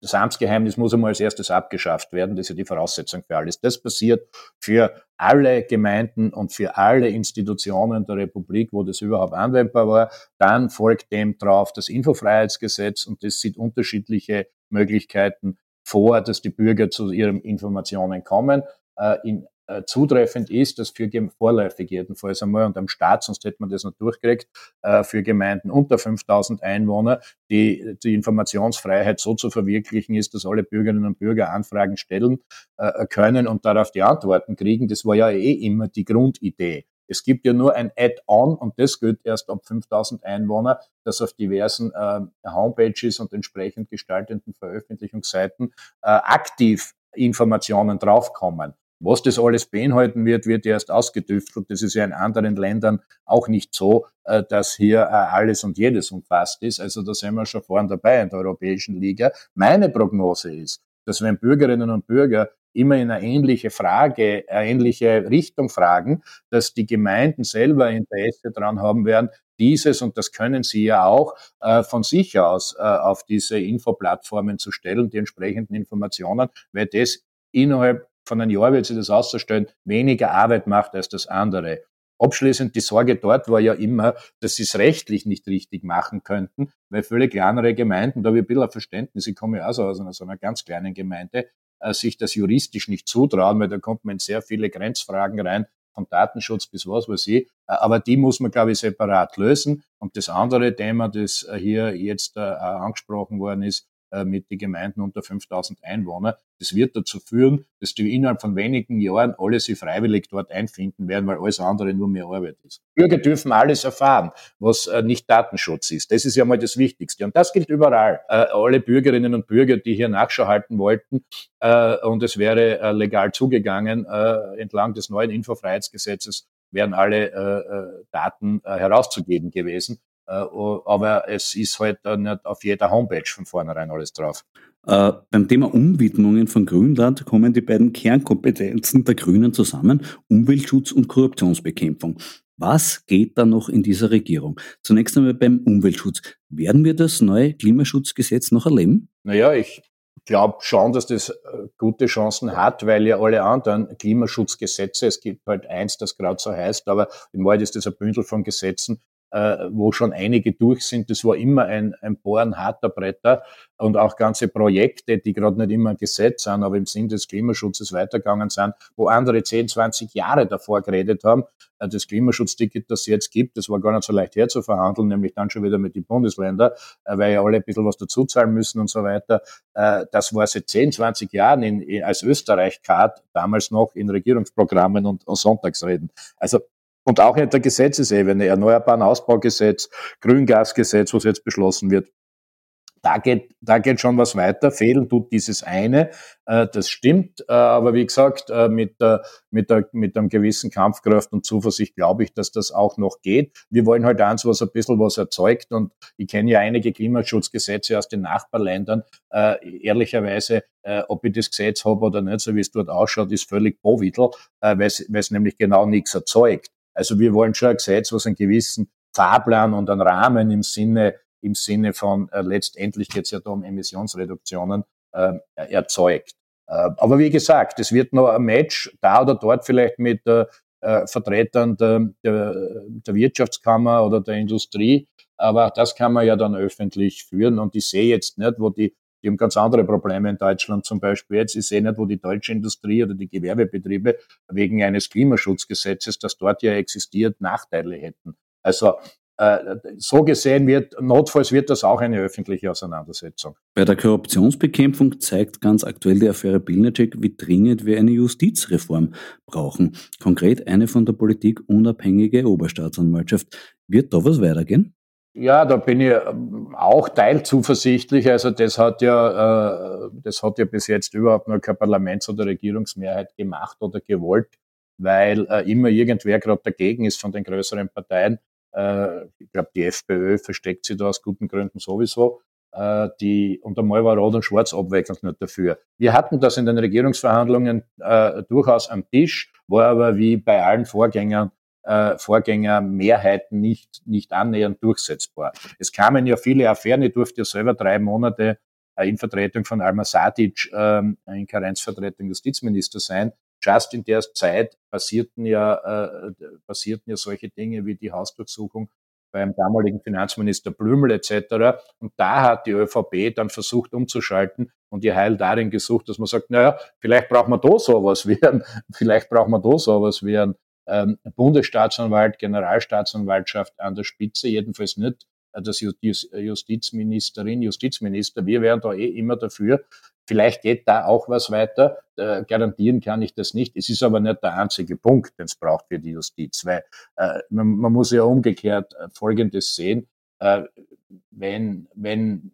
das Amtsgeheimnis muss einmal als erstes abgeschafft werden. Das ist ja die Voraussetzung für alles. Das passiert für alle Gemeinden und für alle Institutionen der Republik, wo das überhaupt anwendbar war. Dann folgt dem drauf das Infofreiheitsgesetz und das sieht unterschiedliche Möglichkeiten vor, dass die Bürger zu ihren Informationen kommen. Äh, in äh, zutreffend ist, dass für vorläufig jedenfalls einmal und am Staat, sonst hätte man das noch durchgekriegt, äh, für Gemeinden unter 5000 Einwohner die, die Informationsfreiheit so zu verwirklichen ist, dass alle Bürgerinnen und Bürger Anfragen stellen äh, können und darauf die Antworten kriegen. Das war ja eh immer die Grundidee. Es gibt ja nur ein Add-on und das gilt erst ab 5000 Einwohner, das auf diversen äh, Homepages und entsprechend gestaltenden Veröffentlichungsseiten äh, aktiv Informationen draufkommen. Was das alles beinhalten wird, wird erst ausgedüftelt. Das ist ja in anderen Ländern auch nicht so, äh, dass hier äh, alles und jedes umfasst ist. Also da sind wir schon vorne dabei in der Europäischen Liga. Meine Prognose ist, dass wenn Bürgerinnen und Bürger immer in eine ähnliche Frage, eine ähnliche Richtung fragen, dass die Gemeinden selber Interesse daran haben werden, dieses, und das können sie ja auch, äh, von sich aus auf diese Infoplattformen zu stellen, die entsprechenden Informationen, weil das innerhalb von einem Jahr wird sich das auszustellen, weniger Arbeit macht als das andere. Abschließend die Sorge dort war ja immer, dass sie es rechtlich nicht richtig machen könnten, weil viele kleinere Gemeinden, da habe ich ein bisschen ein Verständnis, ich komme ja auch so aus einer, so einer ganz kleinen Gemeinde, äh, sich das juristisch nicht zutrauen, weil da kommt man in sehr viele Grenzfragen rein, von Datenschutz bis was weiß ich. Äh, aber die muss man, glaube ich, separat lösen. Und das andere Thema, das äh, hier jetzt äh, angesprochen worden ist, mit den Gemeinden unter 5000 Einwohner. Das wird dazu führen, dass die innerhalb von wenigen Jahren alle sich freiwillig dort einfinden werden, weil alles andere nur mehr Arbeit ist. Bürger dürfen alles erfahren, was äh, nicht Datenschutz ist. Das ist ja mal das Wichtigste. Und das gilt überall. Äh, alle Bürgerinnen und Bürger, die hier Nachschau halten wollten, und es wäre legal zugegangen, entlang des neuen Infofreiheitsgesetzes wären alle Daten herauszugeben gewesen. Äh, aber es ist halt nicht auf jeder Homepage von vornherein alles drauf.
Äh, beim Thema Umwidmungen von Grünland kommen die beiden Kernkompetenzen der Grünen zusammen, Umweltschutz und Korruptionsbekämpfung. Was geht da noch in dieser Regierung? Zunächst einmal beim Umweltschutz. Werden wir das neue Klimaschutzgesetz noch erleben?
Naja, ich glaube schon, dass das äh, gute Chancen hat, weil ja alle anderen Klimaschutzgesetze, es gibt halt eins, das gerade so heißt, aber in Wahrheit ist das ein Bündel von Gesetzen, äh, wo schon einige durch sind. Das war immer ein, ein Bohren harter Bretter und auch ganze Projekte, die gerade nicht immer ein Gesetz sind, aber im Sinn des Klimaschutzes weitergegangen sind, wo andere 10, 20 Jahre davor geredet haben. Äh, das Klimaschutzticket, das es jetzt gibt, das war gar nicht so leicht herzuverhandeln, nämlich dann schon wieder mit den Bundesländern, äh, weil ja alle ein bisschen was dazuzahlen müssen und so weiter. Äh, das war seit 10, 20 Jahren in, als Österreich-Card, damals noch in Regierungsprogrammen und, und Sonntagsreden. Also und auch in der Gesetzesebene, Erneuerbaren Ausbaugesetz, Grüngasgesetz, was jetzt beschlossen wird. Da geht, da geht schon was weiter. Fehlen tut dieses eine. Äh, das stimmt. Äh, aber wie gesagt, äh, mit, mit, mit einem gewissen Kampfkraft und Zuversicht glaube ich, dass das auch noch geht. Wir wollen halt eins, was ein bisschen was erzeugt. Und ich kenne ja einige Klimaschutzgesetze aus den Nachbarländern. Ehrlicherweise, ob ich das Gesetz habe oder nicht, so wie es dort ausschaut, ist völlig Bovidel, weil es nämlich genau nichts erzeugt. Also wir wollen schon ein Gesetz, was einen gewissen Fahrplan und einen Rahmen im Sinne, im Sinne von äh, letztendlich geht es ja da um Emissionsreduktionen äh, erzeugt. Äh, aber wie gesagt, es wird noch ein Match da oder dort vielleicht mit äh, Vertretern der, der, der Wirtschaftskammer oder der Industrie. Aber das kann man ja dann öffentlich führen. Und ich sehe jetzt nicht, wo die die haben ganz andere Probleme in Deutschland zum Beispiel jetzt. Ich sehe nicht, wo die deutsche Industrie oder die Gewerbebetriebe wegen eines Klimaschutzgesetzes, das dort ja existiert, Nachteile hätten. Also äh, so gesehen wird, notfalls wird das auch eine öffentliche Auseinandersetzung.
Bei der Korruptionsbekämpfung zeigt ganz aktuell die Affäre Bilnacek, wie dringend wir eine Justizreform brauchen. Konkret eine von der Politik unabhängige Oberstaatsanwaltschaft. Wird da was weitergehen?
Ja, da bin ich ähm, auch teilzuversichtlich. Also das hat ja, äh, das hat ja bis jetzt überhaupt noch keine Parlaments- oder Regierungsmehrheit gemacht oder gewollt, weil äh, immer irgendwer gerade dagegen ist von den größeren Parteien. Äh, ich glaube, die FPÖ versteckt sich da aus guten Gründen sowieso. Die, und einmal war Rot und Schwarz abwechselnd nicht dafür. Wir hatten das in den Regierungsverhandlungen durchaus am Tisch, war aber wie bei allen Vorgängern äh, Vorgängermehrheiten nicht, nicht annähernd durchsetzbar. Es kamen ja viele Affären, ich durfte ja selber drei Monate äh, in Vertretung von Alma Sadic ähm, in Karenzvertretung Justizminister sein. Just in der Zeit passierten ja, äh, passierten ja solche Dinge wie die Hausdurchsuchung beim damaligen Finanzminister Blümel etc. Und da hat die ÖVP dann versucht umzuschalten und ihr Heil darin gesucht, dass man sagt, naja, vielleicht brauchen wir da sowas wie ein, vielleicht brauchen wir da sowas wie ein ähm, Bundesstaatsanwalt, Generalstaatsanwaltschaft an der Spitze, jedenfalls nicht äh, das Justizministerin, Justizminister. Wir wären da eh immer dafür. Vielleicht geht da auch was weiter. Äh, garantieren kann ich das nicht. Es ist aber nicht der einzige Punkt, den es braucht für die Justiz, weil äh, man, muss ja umgekehrt Folgendes sehen. Wenn, wenn,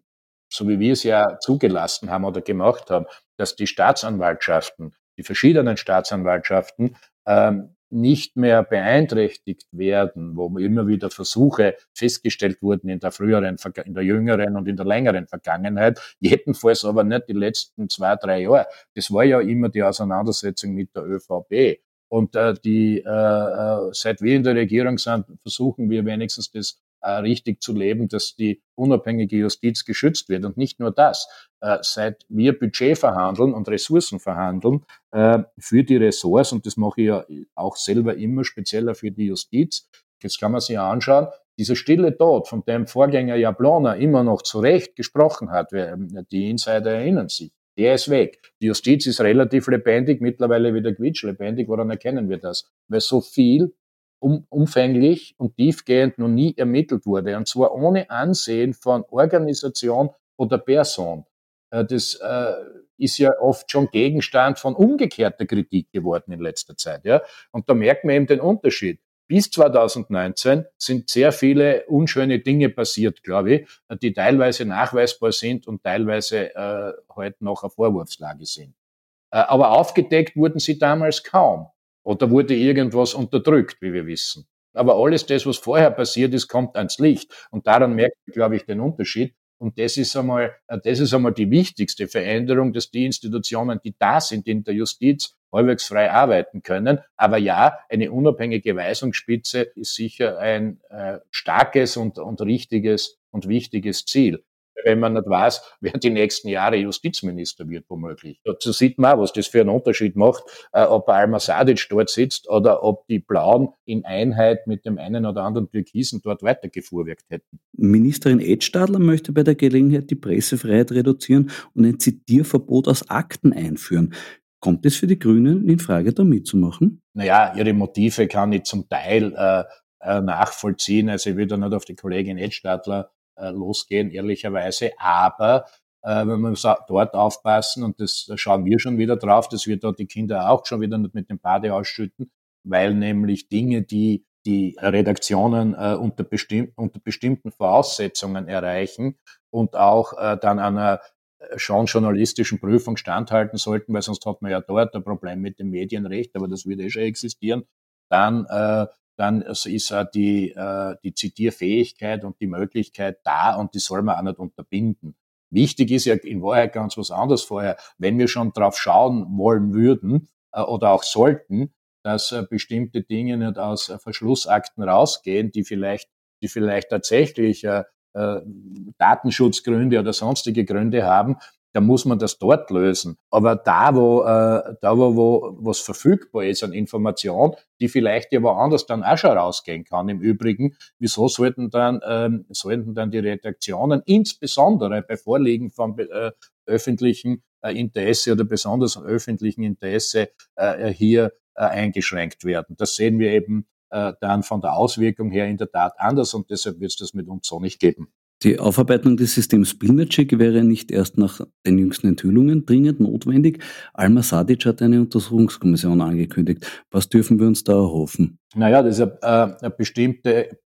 so wie wir es ja zugelassen haben oder gemacht haben, dass die Staatsanwaltschaften, die verschiedenen Staatsanwaltschaften ähm, nicht mehr beeinträchtigt werden, wo immer wieder Versuche festgestellt wurden in der früheren, in der jüngeren und in der längeren Vergangenheit, jedenfalls aber nicht die letzten zwei, drei Jahre. Das war ja immer die Auseinandersetzung mit der ÖVP. Und äh, die, äh, äh, seit wir in der Regierung sind, versuchen wir wenigstens das richtig zu leben, dass die unabhängige Justiz geschützt wird. Und nicht nur das. Äh, seit wir Budget verhandeln und Ressourcen verhandeln äh, für die Ressorts, und das mache ich ja auch selber immer, spezieller für die Justiz, jetzt kann man sich anschauen, dieser stille Tod, von dem Vorgänger Jablona immer noch zu Recht gesprochen hat, die Insider erinnern sich, der ist weg. Die Justiz ist relativ lebendig, mittlerweile wieder quietschlebendig. Woran erkennen wir das? Weil so viel um, umfänglich und tiefgehend noch nie ermittelt wurde. Und zwar ohne Ansehen von Organisation oder Person. Äh, das äh, ist ja oft schon Gegenstand von umgekehrter Kritik geworden in letzter Zeit. Ja? Und da merkt man eben den Unterschied. Bis 2019 sind sehr viele unschöne Dinge passiert, glaube ich, die teilweise nachweisbar sind und teilweise äh, heute noch eine Vorwurfslage sind. Äh, aber aufgedeckt wurden sie damals kaum. Oder wurde irgendwas unterdrückt, wie wir wissen. Aber alles das, was vorher passiert ist, kommt ans Licht. Und daran merkt man, glaube ich, den Unterschied. Und das ist einmal, äh, das ist einmal die wichtigste Veränderung, dass die Institutionen, die da sind in der Justiz, halbwegs frei arbeiten können. Aber ja, eine unabhängige Weisungsspitze ist sicher ein äh, starkes und, und richtiges und wichtiges Ziel wenn man nicht weiß, wer die nächsten Jahre Justizminister wird, womöglich. Dazu sieht man auch, was das für einen Unterschied macht, äh, ob Alma Sadic dort sitzt oder ob die Blauen in Einheit mit dem einen oder anderen Türkisen dort weitergefuhrwerkt hätten.
Ministerin Edstadler möchte bei der Gelegenheit die Pressefreiheit reduzieren und ein Zitierverbot aus Akten einführen. Kommt es für die Grünen in Frage, da mitzumachen?
Naja, ihre Motive kann ich zum Teil äh, äh nachvollziehen. Also ich will da nicht auf die Kollegin Edstadler losgehen, ehrlicherweise. Aber äh, wenn wir dort aufpassen, und das da schauen wir schon wieder drauf, dass wir dort die Kinder auch schon wieder mit dem Bade ausschütten, weil nämlich Dinge, die die Redaktionen äh, unter, bestimm unter bestimmten Voraussetzungen erreichen und auch äh, dann einer äh, schon journalistischen Prüfung standhalten sollten, weil sonst hat man ja dort ein Problem mit dem Medienrecht, aber das wird eh schon existieren, dann äh, dann ist auch die, äh, die Zitierfähigkeit und die Möglichkeit da und die soll man auch nicht unterbinden. Wichtig ist ja in Wahrheit ganz was anderes vorher. Wenn wir schon drauf schauen wollen würden äh, oder auch sollten, dass äh, bestimmte Dinge nicht aus Verschlussakten rausgehen, die vielleicht, die vielleicht tatsächlich Datenschutzgründe oder sonstige Gründe haben, da muss man das dort lösen. Aber da, wo, äh, da wo, wo was verfügbar ist an Information, die vielleicht ja woanders dann auch schon rausgehen kann. Im Übrigen, wieso sollten dann, ähm, sollten dann die Redaktionen insbesondere bei Vorliegen von äh, öffentlichen äh, Interesse oder besonders öffentlichen Interesse äh, hier äh, eingeschränkt werden? Das sehen wir eben äh, dann von der Auswirkung her in der Tat anders und deshalb wird es das mit uns so nicht geben.
Die Aufarbeitung des Systems Pilnacek wäre nicht erst nach den jüngsten Enthüllungen dringend notwendig. Alma Sadic hat eine Untersuchungskommission angekündigt. Was dürfen wir uns da erhoffen?
Naja, das ist eine, äh, eine bestimmte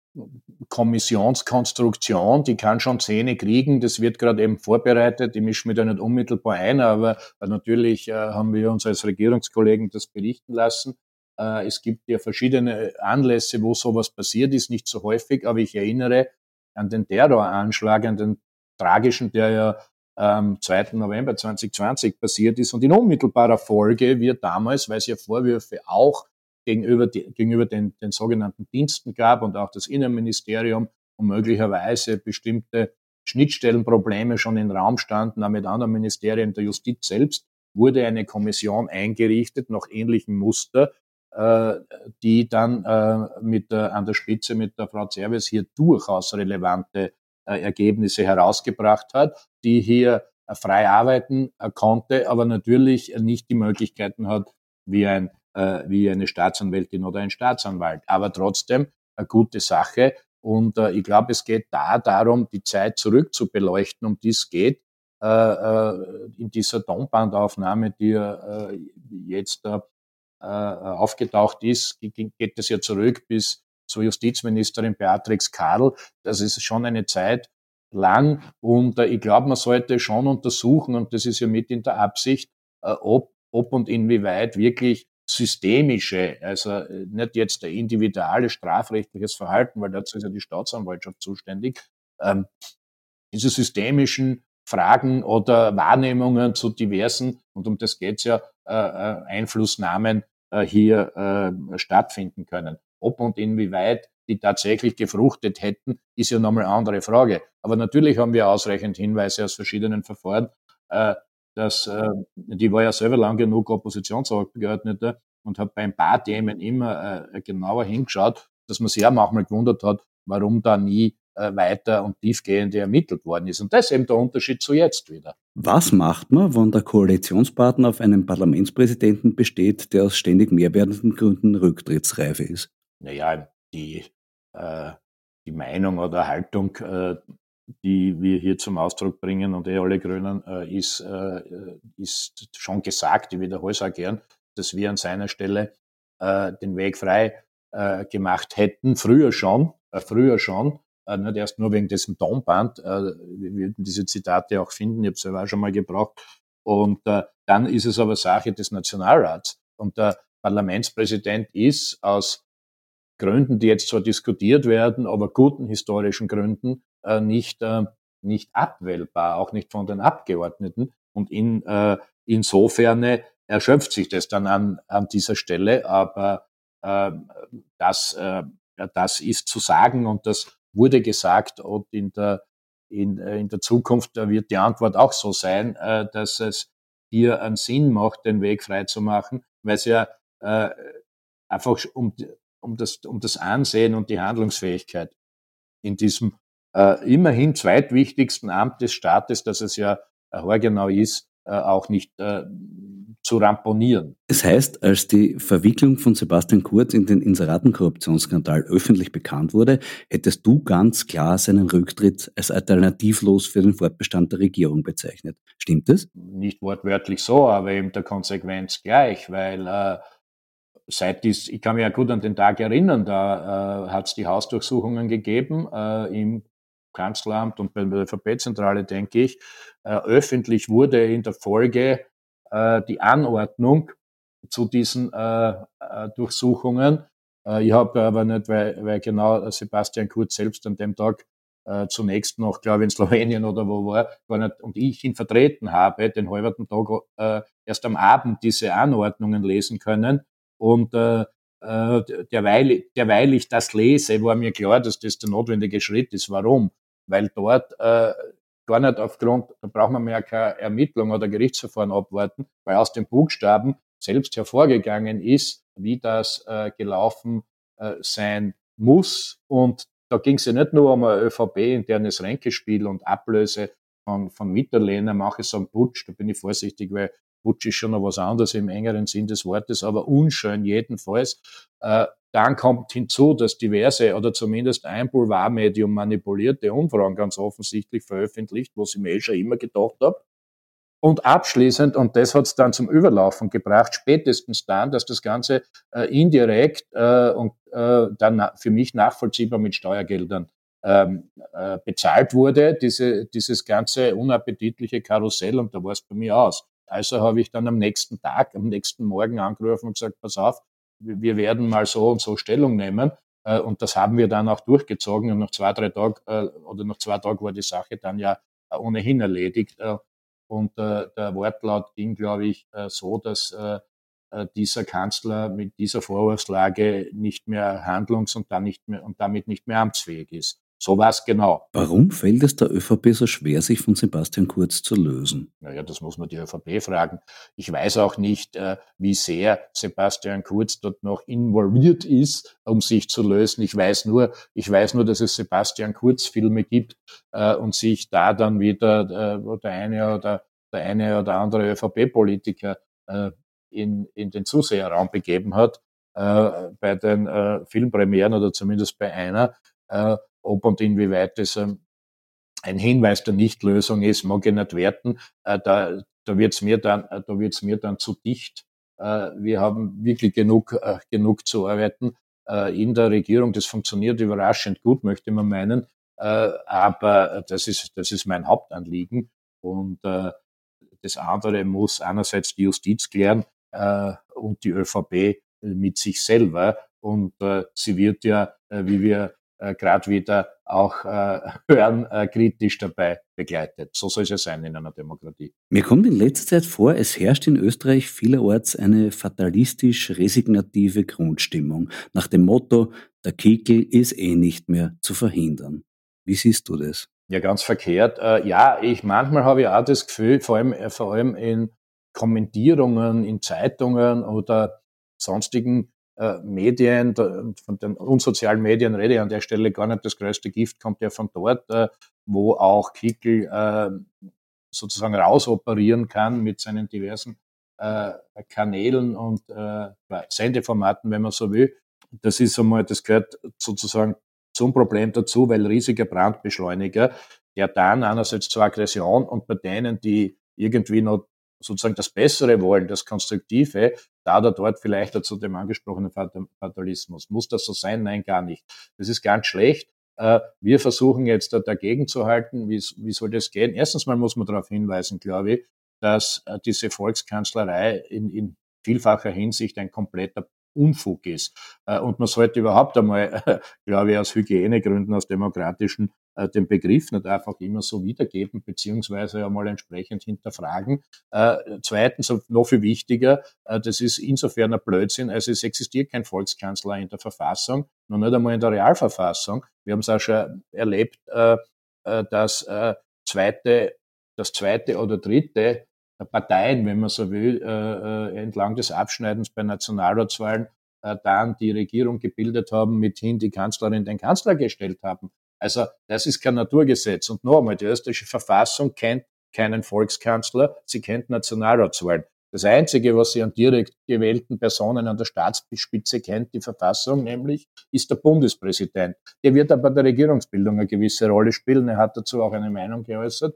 Kommissionskonstruktion, die kann schon Zähne kriegen. Das wird gerade eben vorbereitet. Ich mische mich da nicht unmittelbar ein, aber natürlich äh, haben wir uns als Regierungskollegen das berichten lassen. Äh, es gibt ja verschiedene Anlässe, wo sowas passiert ist, nicht so häufig, aber ich erinnere an den Terroranschlag, an den tragischen, der ja am 2. November 2020 passiert ist. Und in unmittelbarer Folge wird damals, weil es ja Vorwürfe auch gegenüber, die, gegenüber den, den sogenannten Diensten gab und auch das Innenministerium und möglicherweise bestimmte Schnittstellenprobleme schon im Raum standen, auch mit anderen Ministerien der Justiz selbst, wurde eine Kommission eingerichtet nach ähnlichem Muster, die dann äh, mit der, an der Spitze mit der Frau Zerves hier durchaus relevante äh, Ergebnisse herausgebracht hat, die hier frei arbeiten konnte, aber natürlich nicht die Möglichkeiten hat, wie, ein, wie eine Staatsanwältin oder ein Staatsanwalt. Aber trotzdem eine gute Sache. Und ich glaube, es geht da darum, die Zeit zurück zu beleuchten, um die es geht. in dieser Tonbandaufnahme, die jetzt äh, aufgetaucht ist, geht es ja zurück bis zur Justizministerin Beatrix Karl. Das ist schon eine Zeit lang und äh, ich glaube, man sollte schon untersuchen, und das ist ja mit in der Absicht, äh, ob, ob und inwieweit wirklich systemische, also nicht jetzt der individuelle strafrechtliches Verhalten, weil dazu ist ja die Staatsanwaltschaft zuständig, ähm, diese systemischen Fragen oder Wahrnehmungen zu diversen, und um das geht's ja, äh, äh, Einflussnahmen äh, hier äh, stattfinden können. Ob und inwieweit die tatsächlich gefruchtet hätten, ist ja nochmal eine andere Frage. Aber natürlich haben wir ausreichend Hinweise aus verschiedenen Verfahren, äh, dass äh, die war ja selber lang genug Oppositionsabgeordneter und hat bei ein paar Themen immer äh, genauer hingeschaut, dass man sich auch manchmal gewundert hat, warum da nie äh, weiter und tiefgehende ermittelt worden ist. Und das ist eben der Unterschied zu jetzt wieder.
Was macht man, wenn der Koalitionspartner auf einen Parlamentspräsidenten besteht, der aus ständig mehr werdenden Gründen rücktrittsreif ist?
Naja, die, äh, die Meinung oder Haltung, äh, die wir hier zum Ausdruck bringen und eh alle Grünen, äh, ist, äh, ist schon gesagt, ich wiederhole es auch gern, dass wir an seiner Stelle äh, den Weg frei äh, gemacht hätten, früher schon, früher schon, äh, nicht erst nur wegen diesem Tonband. Äh, wir würden diese Zitate auch finden, ich habe ja auch schon mal gebraucht. Und äh, dann ist es aber Sache des Nationalrats. Und der Parlamentspräsident ist aus Gründen, die jetzt zwar diskutiert werden, aber guten historischen Gründen äh, nicht, äh, nicht abwählbar, auch nicht von den Abgeordneten. Und in, äh, insofern erschöpft sich das dann an, an dieser Stelle. Aber äh, das, äh, das ist zu sagen und das wurde gesagt und in der, in, in der Zukunft wird die Antwort auch so sein, äh, dass es hier einen Sinn macht, den Weg frei zu machen, weil es ja äh, einfach um, um, das, um das Ansehen und die Handlungsfähigkeit in diesem äh, immerhin zweitwichtigsten Amt des Staates, das es ja äh, haargenau ist, äh, auch nicht äh, zu ramponieren.
Das heißt, als die Verwicklung von Sebastian Kurz in den Inseratenkorruptionsskandal öffentlich bekannt wurde, hättest du ganz klar seinen Rücktritt als alternativlos für den Fortbestand der Regierung bezeichnet. Stimmt das?
Nicht wortwörtlich so, aber eben der Konsequenz gleich, weil äh, seit dies, ich kann mich ja gut an den Tag erinnern, da äh, hat es die Hausdurchsuchungen gegeben äh, im Kanzleramt und bei der ÖVP-Zentrale, denke ich. Äh, öffentlich wurde in der Folge äh, die Anordnung zu diesen äh, Durchsuchungen. Ich habe aber nicht, weil, weil genau Sebastian Kurz selbst an dem Tag zunächst noch, glaube ich, in Slowenien oder wo war, gar nicht, und ich ihn vertreten habe, den halben Tag äh, erst am Abend diese Anordnungen lesen können. Und äh, derweil, derweil ich das lese, war mir klar, dass das der notwendige Schritt ist. Warum? Weil dort äh, gar nicht aufgrund, da braucht man mehr keine Ermittlung oder Gerichtsverfahren abwarten, weil aus den Buchstaben selbst hervorgegangen ist, wie das äh, gelaufen äh, sein muss. Und da ging es ja nicht nur um ein ÖVP-internes Ränkespiel und Ablöse von, von Mitterlehner, so einen Putsch, da bin ich vorsichtig, weil Putsch ist schon noch was anderes im engeren Sinn des Wortes, aber unschön jedenfalls. Äh, dann kommt hinzu, dass diverse oder zumindest ein Boulevardmedium manipulierte Umfragen ganz offensichtlich veröffentlicht, was ich mir eh schon immer gedacht habe. Und abschließend, und das hat es dann zum Überlaufen gebracht, spätestens dann, dass das Ganze äh, indirekt äh, und äh, dann für mich nachvollziehbar mit Steuergeldern ähm, äh, bezahlt wurde, diese, dieses ganze unappetitliche Karussell, und da war es bei mir aus. Also habe ich dann am nächsten Tag, am nächsten Morgen angerufen und gesagt, pass auf, wir werden mal so und so Stellung nehmen. Äh, und das haben wir dann auch durchgezogen. Und nach zwei, drei Tagen äh, oder nach zwei Tagen war die Sache dann ja äh, ohnehin erledigt. Und der Wortlaut ging, glaube ich, so, dass dieser Kanzler mit dieser Vorwurfslage nicht mehr handlungs- und, dann nicht mehr, und damit nicht mehr amtsfähig ist. So war es genau.
Warum fällt es der ÖVP so schwer, sich von Sebastian Kurz zu lösen?
Naja, das muss man die ÖVP fragen. Ich weiß auch nicht, äh, wie sehr Sebastian Kurz dort noch involviert ist, um sich zu lösen. Ich weiß nur, ich weiß nur, dass es Sebastian Kurz Filme gibt äh, und sich da dann wieder äh, der eine oder der eine oder andere ÖVP-Politiker in, in den Zuseherraum begeben hat bei den Filmpremieren oder zumindest bei einer ob und inwieweit das ähm, ein Hinweis der Nichtlösung ist, mag ich nicht werten. Äh, da da wird es mir, dann, äh, da wird's mir dann zu dicht. Äh, wir haben wirklich genug, genug zu arbeiten in der Regierung. Das funktioniert überraschend gut, möchte man meinen. Aber das ist, das ist mein Hauptanliegen. Und das andere muss einerseits die Justiz klären und die ÖVP mit sich selber. Und sie wird ja, wie wir äh, gerade wieder auch äh, hören, äh, kritisch dabei begleitet. So soll es ja sein in einer Demokratie.
Mir kommt in letzter Zeit vor, es herrscht in Österreich vielerorts eine fatalistisch-resignative Grundstimmung nach dem Motto, der Kickel ist eh nicht mehr zu verhindern. Wie siehst du das?
Ja, ganz verkehrt. Äh, ja, ich manchmal habe ich auch das Gefühl, vor allem, äh, vor allem in Kommentierungen in Zeitungen oder sonstigen Medien, von den unsozialen Medien rede ich an der Stelle gar nicht. Das größte Gift kommt ja von dort, äh, wo auch Kickel äh, sozusagen rausoperieren kann mit seinen diversen Kanälen und Sendeformaten, wenn man so will. Das ist einmal, das gehört sozusagen zum Problem dazu, weil riesiger Brandbeschleuniger, der dann einerseits zur Aggression und bei denen, die irgendwie noch sozusagen das Bessere wollen, das Konstruktive, da oder dort vielleicht zu dem angesprochenen Fatalismus. Muss das so sein? Nein, gar nicht. Das ist ganz schlecht. Äh, wir versuchen jetzt dagegen zu halten. Wie, soll das gehen? Erstens mal muss man darauf hinweisen, glaube ich, dass äh, diese Volkskanzlerei in, in vielfacher Hinsicht ein kompletter Unfug ist. Äh, und man sollte überhaupt einmal, glaube ich, aus Hygienegründen, aus demokratischen, den Begriff nicht einfach immer so wiedergeben, beziehungsweise einmal entsprechend hinterfragen. Äh, zweitens, noch viel wichtiger, das ist insofern ein Blödsinn, also es existiert kein Volkskanzler in der Verfassung, noch nicht einmal in der Realverfassung. Wir haben es auch schon erlebt, dass zweite, das zweite oder dritte Parteien, wenn man so will, äh, äh, entlang des Abschneidens bei Nationalratswahlen äh, dann die Regierung gebildet haben, mithin die Kanzlerin den Kanzler gestellt haben. Also das ist kein Naturgesetz. Und noch einmal, die österreichische Verfassung kennt keinen Volkskanzler, sie kennt Nationalratswahlen. Das Einzige, was sie an direkt gewählten Personen an der Staatsspitze kennt, die Verfassung nämlich, ist der Bundespräsident. Der wird aber bei der Regierungsbildung eine gewisse Rolle spielen. Er hat dazu auch eine Meinung geäußert.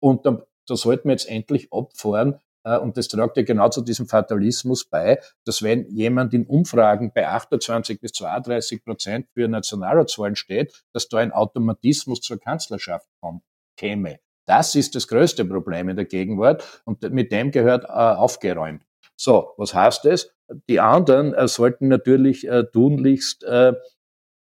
Und dann da sollten wir jetzt endlich abfahren. Äh, und das tragt ja genau zu diesem Fatalismus bei, dass wenn jemand in Umfragen bei 28 bis 32 Prozent für Nationalratswahlen steht, dass da ein Automatismus zur Kanzlerschaft kommt, käme. Das ist das größte Problem in der Gegenwart und mit dem gehört äh, aufgeräumt. So, was heißt das? Die anderen äh, sollten natürlich äh, tunlichst äh,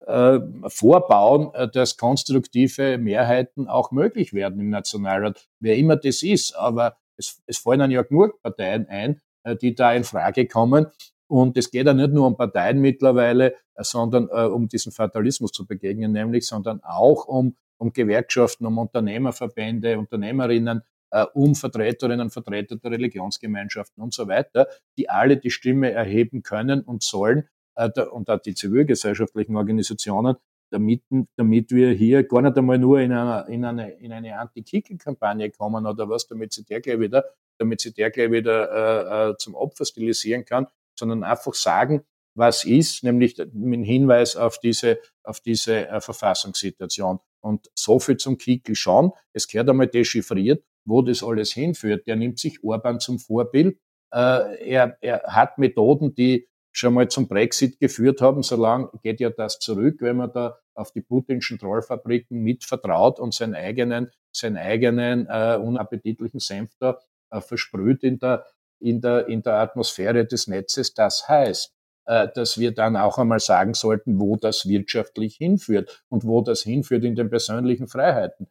äh, vorbauen, dass konstruktive Mehrheiten auch möglich werden im Nationalrat, wer immer das ist. Aber es, es fallen ja genug Parteien ein, äh, die da in Frage kommen. Und es geht ja nicht nur um Parteien mittlerweile, äh, sondern äh, um diesen Fatalismus zu begegnen, nämlich, sondern auch um, um Gewerkschaften, um Unternehmerverbände, Unternehmerinnen, äh, um Vertreterinnen Vertreter der Religionsgemeinschaften und so weiter, die alle die Stimme erheben können und sollen, äh, und auch die zivilgesellschaftlichen Organisationen, damit, damit wir hier gar nicht einmal nur in, einer, in eine, in eine Anti-Kickel-Kampagne kommen oder was, damit sie der gleich wieder, damit sie der gleich wieder äh, äh, zum Opfer stilisieren kann, sondern einfach sagen, was ist, nämlich mit Hinweis auf diese, auf diese äh, Verfassungssituation. Und so viel zum Kickel schon. Es gehört einmal dechiffriert, wo das alles hinführt. Der nimmt sich Orban zum Vorbild. Äh, er, er hat Methoden, die schon mal zum Brexit geführt haben. So lange geht ja das zurück, wenn man da auf die putinschen Trollfabriken mit vertraut und seinen eigenen, seinen eigenen äh, unappetitlichen Senf da äh, versprüht in der, in, der, in der Atmosphäre des Netzes. Das heißt, äh, dass wir dann auch einmal sagen sollten, wo das wirtschaftlich hinführt und wo das hinführt in den persönlichen Freiheiten.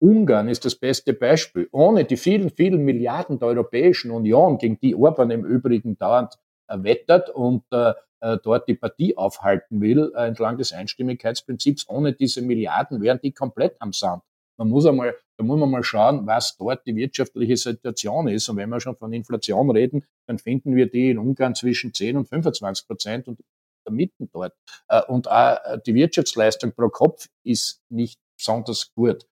Ungarn ist das beste Beispiel. Ohne die vielen, vielen Milliarden der Europäischen Union, gegen die Orban im Übrigen dauernd wettert und äh, äh, dort die Partie aufhalten will, äh, entlang des Einstimmigkeitsprinzips. Ohne diese Milliarden wären die komplett am Sand. Man muss einmal, da muss man mal schauen, was dort die wirtschaftliche Situation ist. Und wenn wir schon von Inflation reden, dann finden wir die in Ungarn zwischen 10 und 25 Prozent und mitten dort. Und auch die Wirtschaftsleistung pro Kopf ist nicht besonders gut.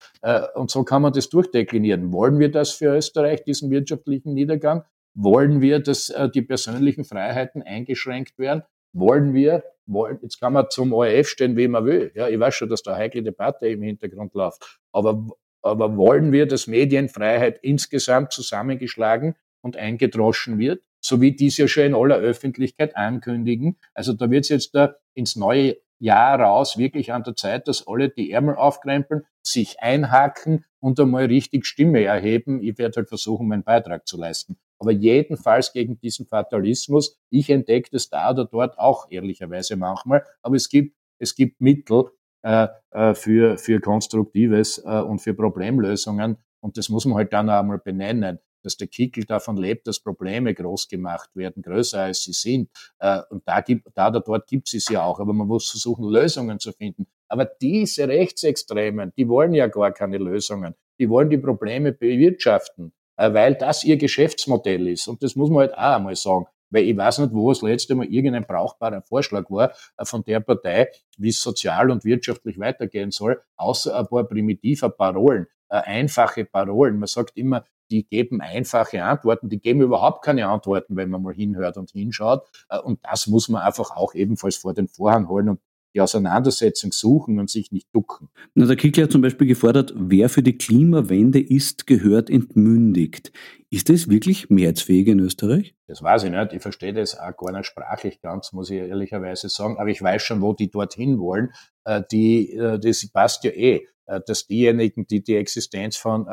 Und so kann man das durchdeklinieren. Wollen wir das für Österreich, diesen wirtschaftlichen Niedergang? Wollen wir, dass äh, die persönlichen Freiheiten eingeschränkt werden? Wollen wir, wollen, jetzt kann man zum ORF stehen, wie man will. Ja, ich weiß schon, dass da heikle Debatte im Hintergrund läuft. Aber, aber wollen wir, dass Medienfreiheit insgesamt zusammengeschlagen und eingedroschen wird? So wie dies ja schon in aller Öffentlichkeit ankündigen. Also da wird es jetzt da ins neue Jahr raus wirklich an der Zeit, dass alle die Ärmel aufkrempeln, sich einhaken und einmal richtig Stimme erheben. Ich werde halt versuchen, meinen Beitrag zu leisten aber jedenfalls gegen diesen Fatalismus. Ich entdecke das da oder dort auch ehrlicherweise manchmal, aber es gibt, es gibt Mittel äh, äh, für, für Konstruktives äh, und für Problemlösungen und das muss man halt dann auch einmal benennen dass der Kickel davon lebt, dass Probleme groß gemacht werden, größer als sie sind. Äh, und da, gibt, da oder dort gibt es ja auch, aber man muss versuchen, Lösungen zu finden. Aber diese Rechtsextremen, die wollen ja gar keine Lösungen. Die wollen die Probleme bewirtschaften. Äh, weil das ihr Geschäftsmodell ist. Und das muss man halt auch einmal sagen. Weil ich weiß nicht, wo das letzte Mal irgendein brauchbarer Vorschlag war äh, von der Partei, wie es sozial und wirtschaftlich weitergehen soll, außer ein paar primitive Parolen, äh, einfache Parolen. Man sagt immer, die geben einfache Antworten, die geben überhaupt keine Antworten, wenn man mal hinhört und hinschaut. Und das muss man einfach auch ebenfalls vor den Vorhang holen und die Auseinandersetzung suchen und sich nicht ducken.
Na, der Kickler hat zum Beispiel gefordert, wer für die Klimawende ist, gehört entmündigt. Ist das wirklich mehrheitsfähig in Österreich?
Das weiß ich nicht. Ich verstehe das auch gar nicht sprachlich ganz, muss ich ehrlicherweise sagen. Aber ich weiß schon, wo die dorthin wollen. Äh, die, äh, das passt ja eh, äh, dass diejenigen, die die Existenz von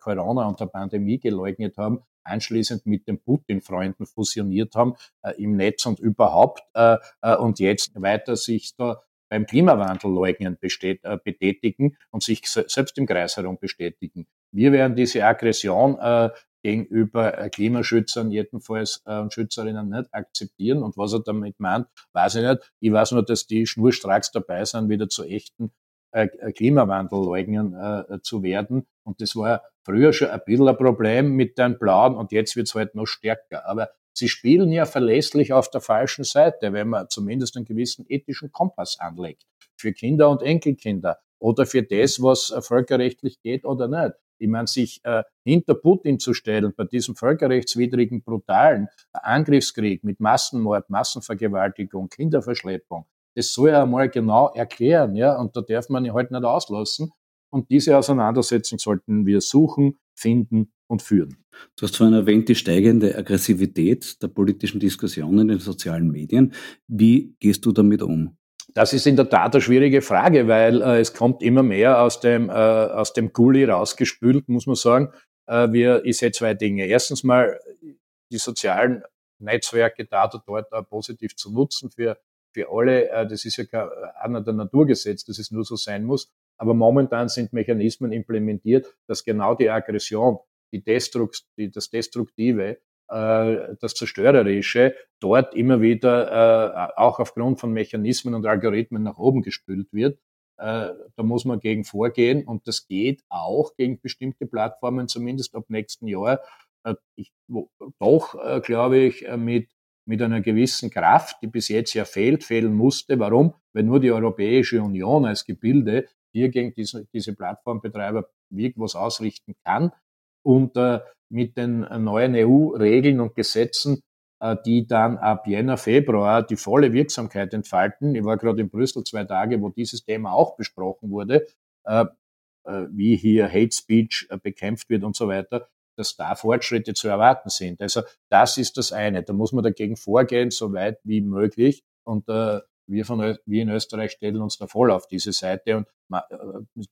Corona und der Pandemie geleugnet haben, anschließend mit den Putin-Freunden fusioniert haben äh, im Netz und überhaupt äh, äh, und jetzt weiter sich da beim Klimawandel leugnen äh, betätigen und sich selbst im Kreis herum bestätigen. Wir werden diese Aggression äh, gegenüber äh, Klimaschützern jedenfalls und Schützerinnen nicht akzeptieren. Und was er damit meint, weiß ich nicht. Ich weiß nur, dass die schnurstracks dabei sind, wieder zu echten Klimawandelleugnern äh, zu werden. Und das war früher schon ein bisschen ein Problem mit den Blauen und jetzt wird es halt noch stärker. Aber sie spielen ja verlässlich auf der falschen Seite, wenn man zumindest einen gewissen ethischen Kompass anlegt. Für Kinder und Enkelkinder oder für das, was völkerrechtlich geht oder nicht. Ich meine, sich äh, hinter Putin zu stellen bei diesem völkerrechtswidrigen, brutalen Angriffskrieg mit Massenmord, Massenvergewaltigung, Kinderverschleppung, das soll er einmal genau erklären, ja, und da darf man ihn halt nicht auslassen. Und diese Auseinandersetzung sollten wir suchen, finden und führen.
Du hast vorhin erwähnt, die steigende Aggressivität der politischen Diskussionen in den sozialen Medien. Wie gehst du damit um?
Das ist in der Tat eine schwierige Frage, weil äh, es kommt immer mehr aus dem, äh, aus dem Gully rausgespült, muss man sagen. Äh, wir, ich sehe zwei Dinge. Erstens mal die sozialen Netzwerke da oder dort auch positiv zu nutzen für, für alle. Äh, das ist ja einer der Naturgesetz, dass es nur so sein muss. Aber momentan sind Mechanismen implementiert, dass genau die Aggression, die Destrukt, die, das Destruktive äh, das Zerstörerische dort immer wieder äh, auch aufgrund von Mechanismen und Algorithmen nach oben gespült wird. Äh, da muss man gegen vorgehen und das geht auch gegen bestimmte Plattformen, zumindest ab nächsten Jahr. Ich, doch, glaube ich, mit, mit einer gewissen Kraft, die bis jetzt ja fehlt, fehlen musste. Warum? Weil nur die Europäische Union als Gebilde hier gegen diese, diese Plattformbetreiber wirklich ausrichten kann. Und äh, mit den neuen EU-Regeln und Gesetzen, äh, die dann ab Jänner, Februar die volle Wirksamkeit entfalten. Ich war gerade in Brüssel zwei Tage, wo dieses Thema auch besprochen wurde, äh, äh, wie hier Hate Speech bekämpft wird und so weiter, dass da Fortschritte zu erwarten sind. Also das ist das eine. Da muss man dagegen vorgehen, so weit wie möglich. Und äh, wir, von, wir in Österreich stellen uns da voll auf diese Seite und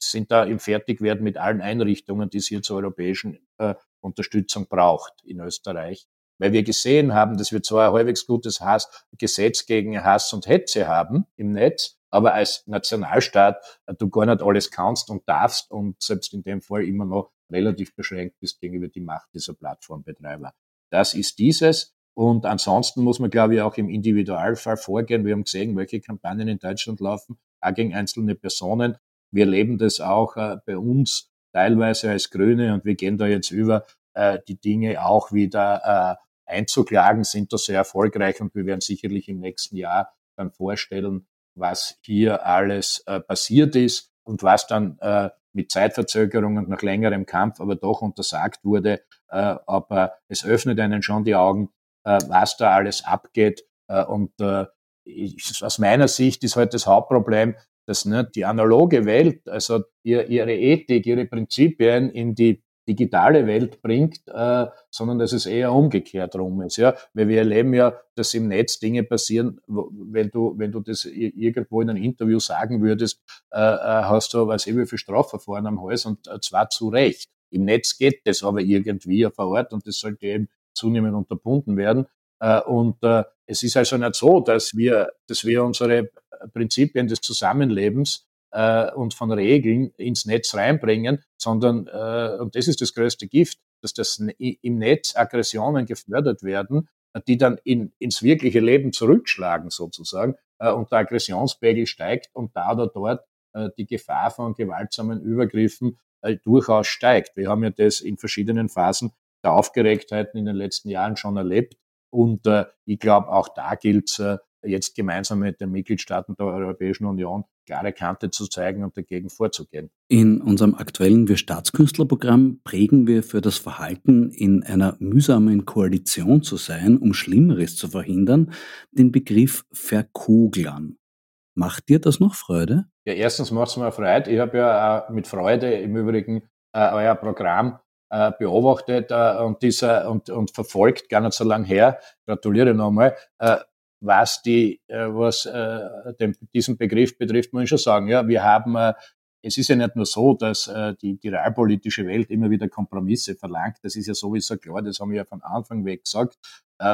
sind da im Fertigwerden mit allen Einrichtungen, die es hier zur europäischen äh, Unterstützung braucht in Österreich. Weil wir gesehen haben, dass wir zwar ein halbwegs gutes Hass, Gesetz gegen Hass und Hetze haben im Netz, aber als Nationalstaat äh, du gar nicht alles kannst und darfst und selbst in dem Fall immer noch relativ beschränkt bist gegenüber die Macht dieser Plattformbetreiber. Das ist dieses. Und ansonsten muss man, glaube ich, auch im Individualfall vorgehen. Wir haben gesehen, welche Kampagnen in Deutschland laufen, auch gegen einzelne Personen. Wir erleben das auch äh, bei uns teilweise als Grüne und wir gehen da jetzt über, äh, die Dinge auch wieder äh, einzuklagen, sind da sehr erfolgreich und wir werden sicherlich im nächsten Jahr dann vorstellen, was hier alles passiert ist und was dann mit Zeitverzögerung und nach längerem Kampf aber doch untersagt wurde. Äh, aber es öffnet einen schon die Augen, äh, was da alles abgeht. Äh, und äh, ich, aus meiner Sicht ist halt das Hauptproblem, dass ne, die analoge Welt, also ihr, ihre Ethik, ihre Prinzipien in die digitale Welt bringt, äh, sondern dass es eher umgekehrt rum ist. Ja? Weil wir erleben ja, dass im Netz Dinge passieren, wenn du, wenn du das irgendwo in einem Interview sagen würdest, äh, äh, hast du was wie viel Strafverfahren am Hals und äh, zwar zu Recht. Im Netz geht das aber irgendwie vor Ort und das sollte eben zunehmend unterbunden werden. Äh, und äh, es ist also nicht so, dass wir, dass wir unsere Prinzipien des Zusammenlebens äh, und von Regeln ins Netz reinbringen, sondern, äh, und das ist das größte Gift, dass das im Netz Aggressionen gefördert werden, die dann in, ins wirkliche Leben zurückschlagen sozusagen äh, und der Aggressionspegel steigt und da oder dort äh, die Gefahr von gewaltsamen Übergriffen äh, durchaus steigt. Wir haben ja das in verschiedenen Phasen der Aufgeregtheiten in den letzten Jahren schon erlebt und äh, ich glaube, auch da gilt es, jetzt gemeinsam mit den Mitgliedstaaten der Europäischen Union klare Kante zu zeigen und dagegen vorzugehen.
In unserem aktuellen Wir Staatskünstlerprogramm prägen wir für das Verhalten, in einer mühsamen Koalition zu sein, um Schlimmeres zu verhindern, den Begriff Verkoglern. Macht dir das noch Freude?
Ja, erstens macht es mir Freude. Ich habe ja mit Freude im Übrigen äh, euer Programm äh, beobachtet äh, und, dieser, und, und verfolgt, gar nicht so lange her. Gratuliere nochmal. Was die, äh, was äh, den, diesen Begriff betrifft, muss ich schon sagen, ja, wir haben äh, es ist ja nicht nur so, dass die, die realpolitische Welt immer wieder Kompromisse verlangt. Das ist ja sowieso klar, das haben wir ja von Anfang weg gesagt.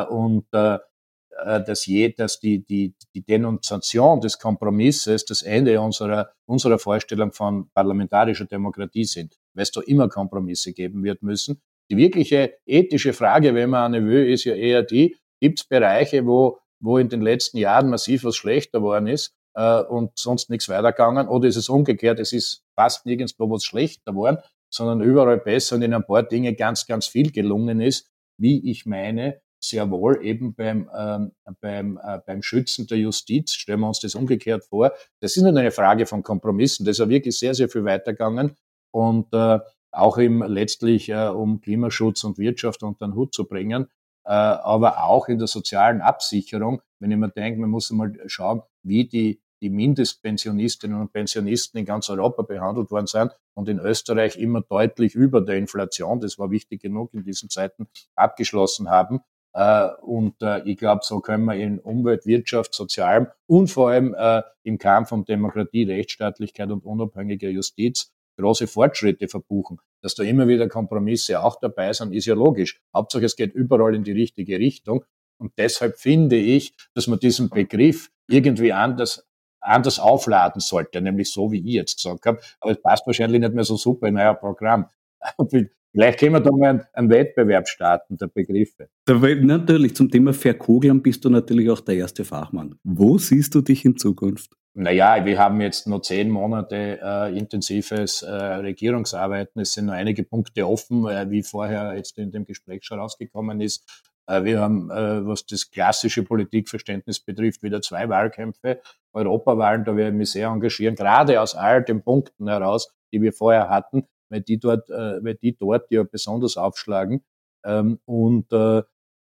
Und dass, je, dass die, die, die Denunziation des Kompromisses das Ende unserer, unserer Vorstellung von parlamentarischer Demokratie sind, weil es da immer Kompromisse geben wird müssen. Die wirkliche ethische Frage, wenn man eine will, ist ja eher die, gibt es Bereiche, wo, wo in den letzten Jahren massiv was schlechter worden ist äh, und sonst nichts weitergegangen, oder ist es umgekehrt, es ist fast nirgendwo was schlechter worden, sondern überall besser und in ein paar Dinge ganz, ganz viel gelungen ist, wie ich meine, sehr wohl eben beim, ähm, beim, äh, beim Schützen der Justiz. Stellen wir uns das umgekehrt vor. Das ist nicht eine Frage von Kompromissen. Das ist ja wirklich sehr, sehr viel weitergegangen. Und äh, auch im letztlich äh, um Klimaschutz und Wirtschaft unter den Hut zu bringen, aber auch in der sozialen Absicherung. Wenn ich mir denke, man muss mal schauen, wie die, die Mindestpensionistinnen und Pensionisten in ganz Europa behandelt worden sind und in Österreich immer deutlich über der Inflation, das war wichtig genug in diesen Zeiten, abgeschlossen haben. Äh, und äh, ich glaube, so können wir in Umwelt, Wirtschaft, Sozialem und vor allem äh, im Kampf um Demokratie, Rechtsstaatlichkeit und unabhängige Justiz große Fortschritte verbuchen. Dass da immer wieder Kompromisse auch dabei sind, ist ja logisch. Hauptsache, es geht überall in die richtige Richtung. Und deshalb finde ich, dass man diesen Begriff irgendwie anders, anders aufladen sollte, nämlich so, wie ich jetzt gesagt habe. Aber es passt wahrscheinlich nicht mehr so super in euer Programm. Vielleicht können wir da mal einen, einen Wettbewerb starten, der Begriffe.
Natürlich, zum Thema Verkogeln bist du natürlich auch der erste Fachmann. Wo siehst du dich in Zukunft?
Naja, wir haben jetzt noch zehn Monate äh, intensives äh, Regierungsarbeiten. Es sind noch einige Punkte offen, äh, wie vorher jetzt in dem Gespräch schon rausgekommen ist. Äh, wir haben, äh, was das klassische Politikverständnis betrifft, wieder zwei Wahlkämpfe. Europawahlen, da werde ich mich sehr engagieren, gerade aus all den Punkten heraus, die wir vorher hatten weil die dort, äh, weil die dort ja besonders aufschlagen. Ähm, und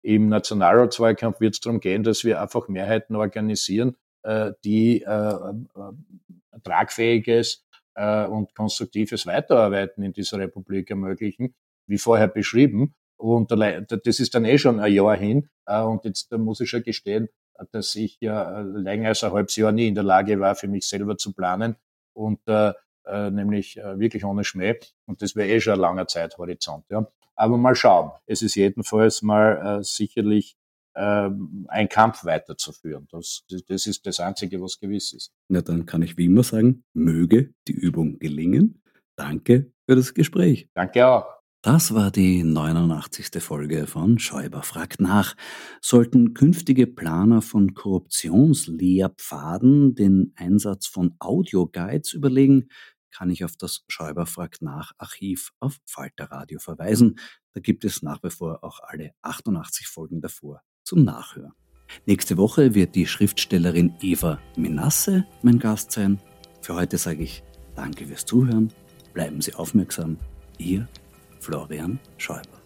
im Nationalratswahlkampf wird es darum gehen, dass wir einfach Mehrheiten organisieren, die äh, äh, tragfähiges äh, und konstruktives Weiterarbeiten in dieser Republik ermöglichen, wie vorher beschrieben. Und das ist dann eh schon ein Jahr hin. Äh, und jetzt muss ich schon gestehen, dass ich ja länger als ein halbes Jahr nie in der Lage war, für mich selber zu planen. Und äh, äh, nämlich äh, wirklich ohne Schmäh. Und das wäre eh schon ein langer Zeithorizont. Ja. Aber mal schauen. Es ist jedenfalls mal äh, sicherlich äh, ein Kampf weiterzuführen. Das, das ist das Einzige, was gewiss ist.
Na, dann kann ich wie immer sagen, möge die Übung gelingen. Danke für das Gespräch.
Danke auch.
Das war die 89. Folge von Schäuber fragt nach. Sollten künftige Planer von Korruptionslehrpfaden den Einsatz von Audioguides überlegen, kann ich auf das Schäuber fragt nach Archiv auf Falter Radio verweisen. Da gibt es nach wie vor auch alle 88 Folgen davor zum Nachhören. Nächste Woche wird die Schriftstellerin Eva Menasse mein Gast sein. Für heute sage ich Danke fürs Zuhören. Bleiben Sie aufmerksam. Ihr Florian Schäuber.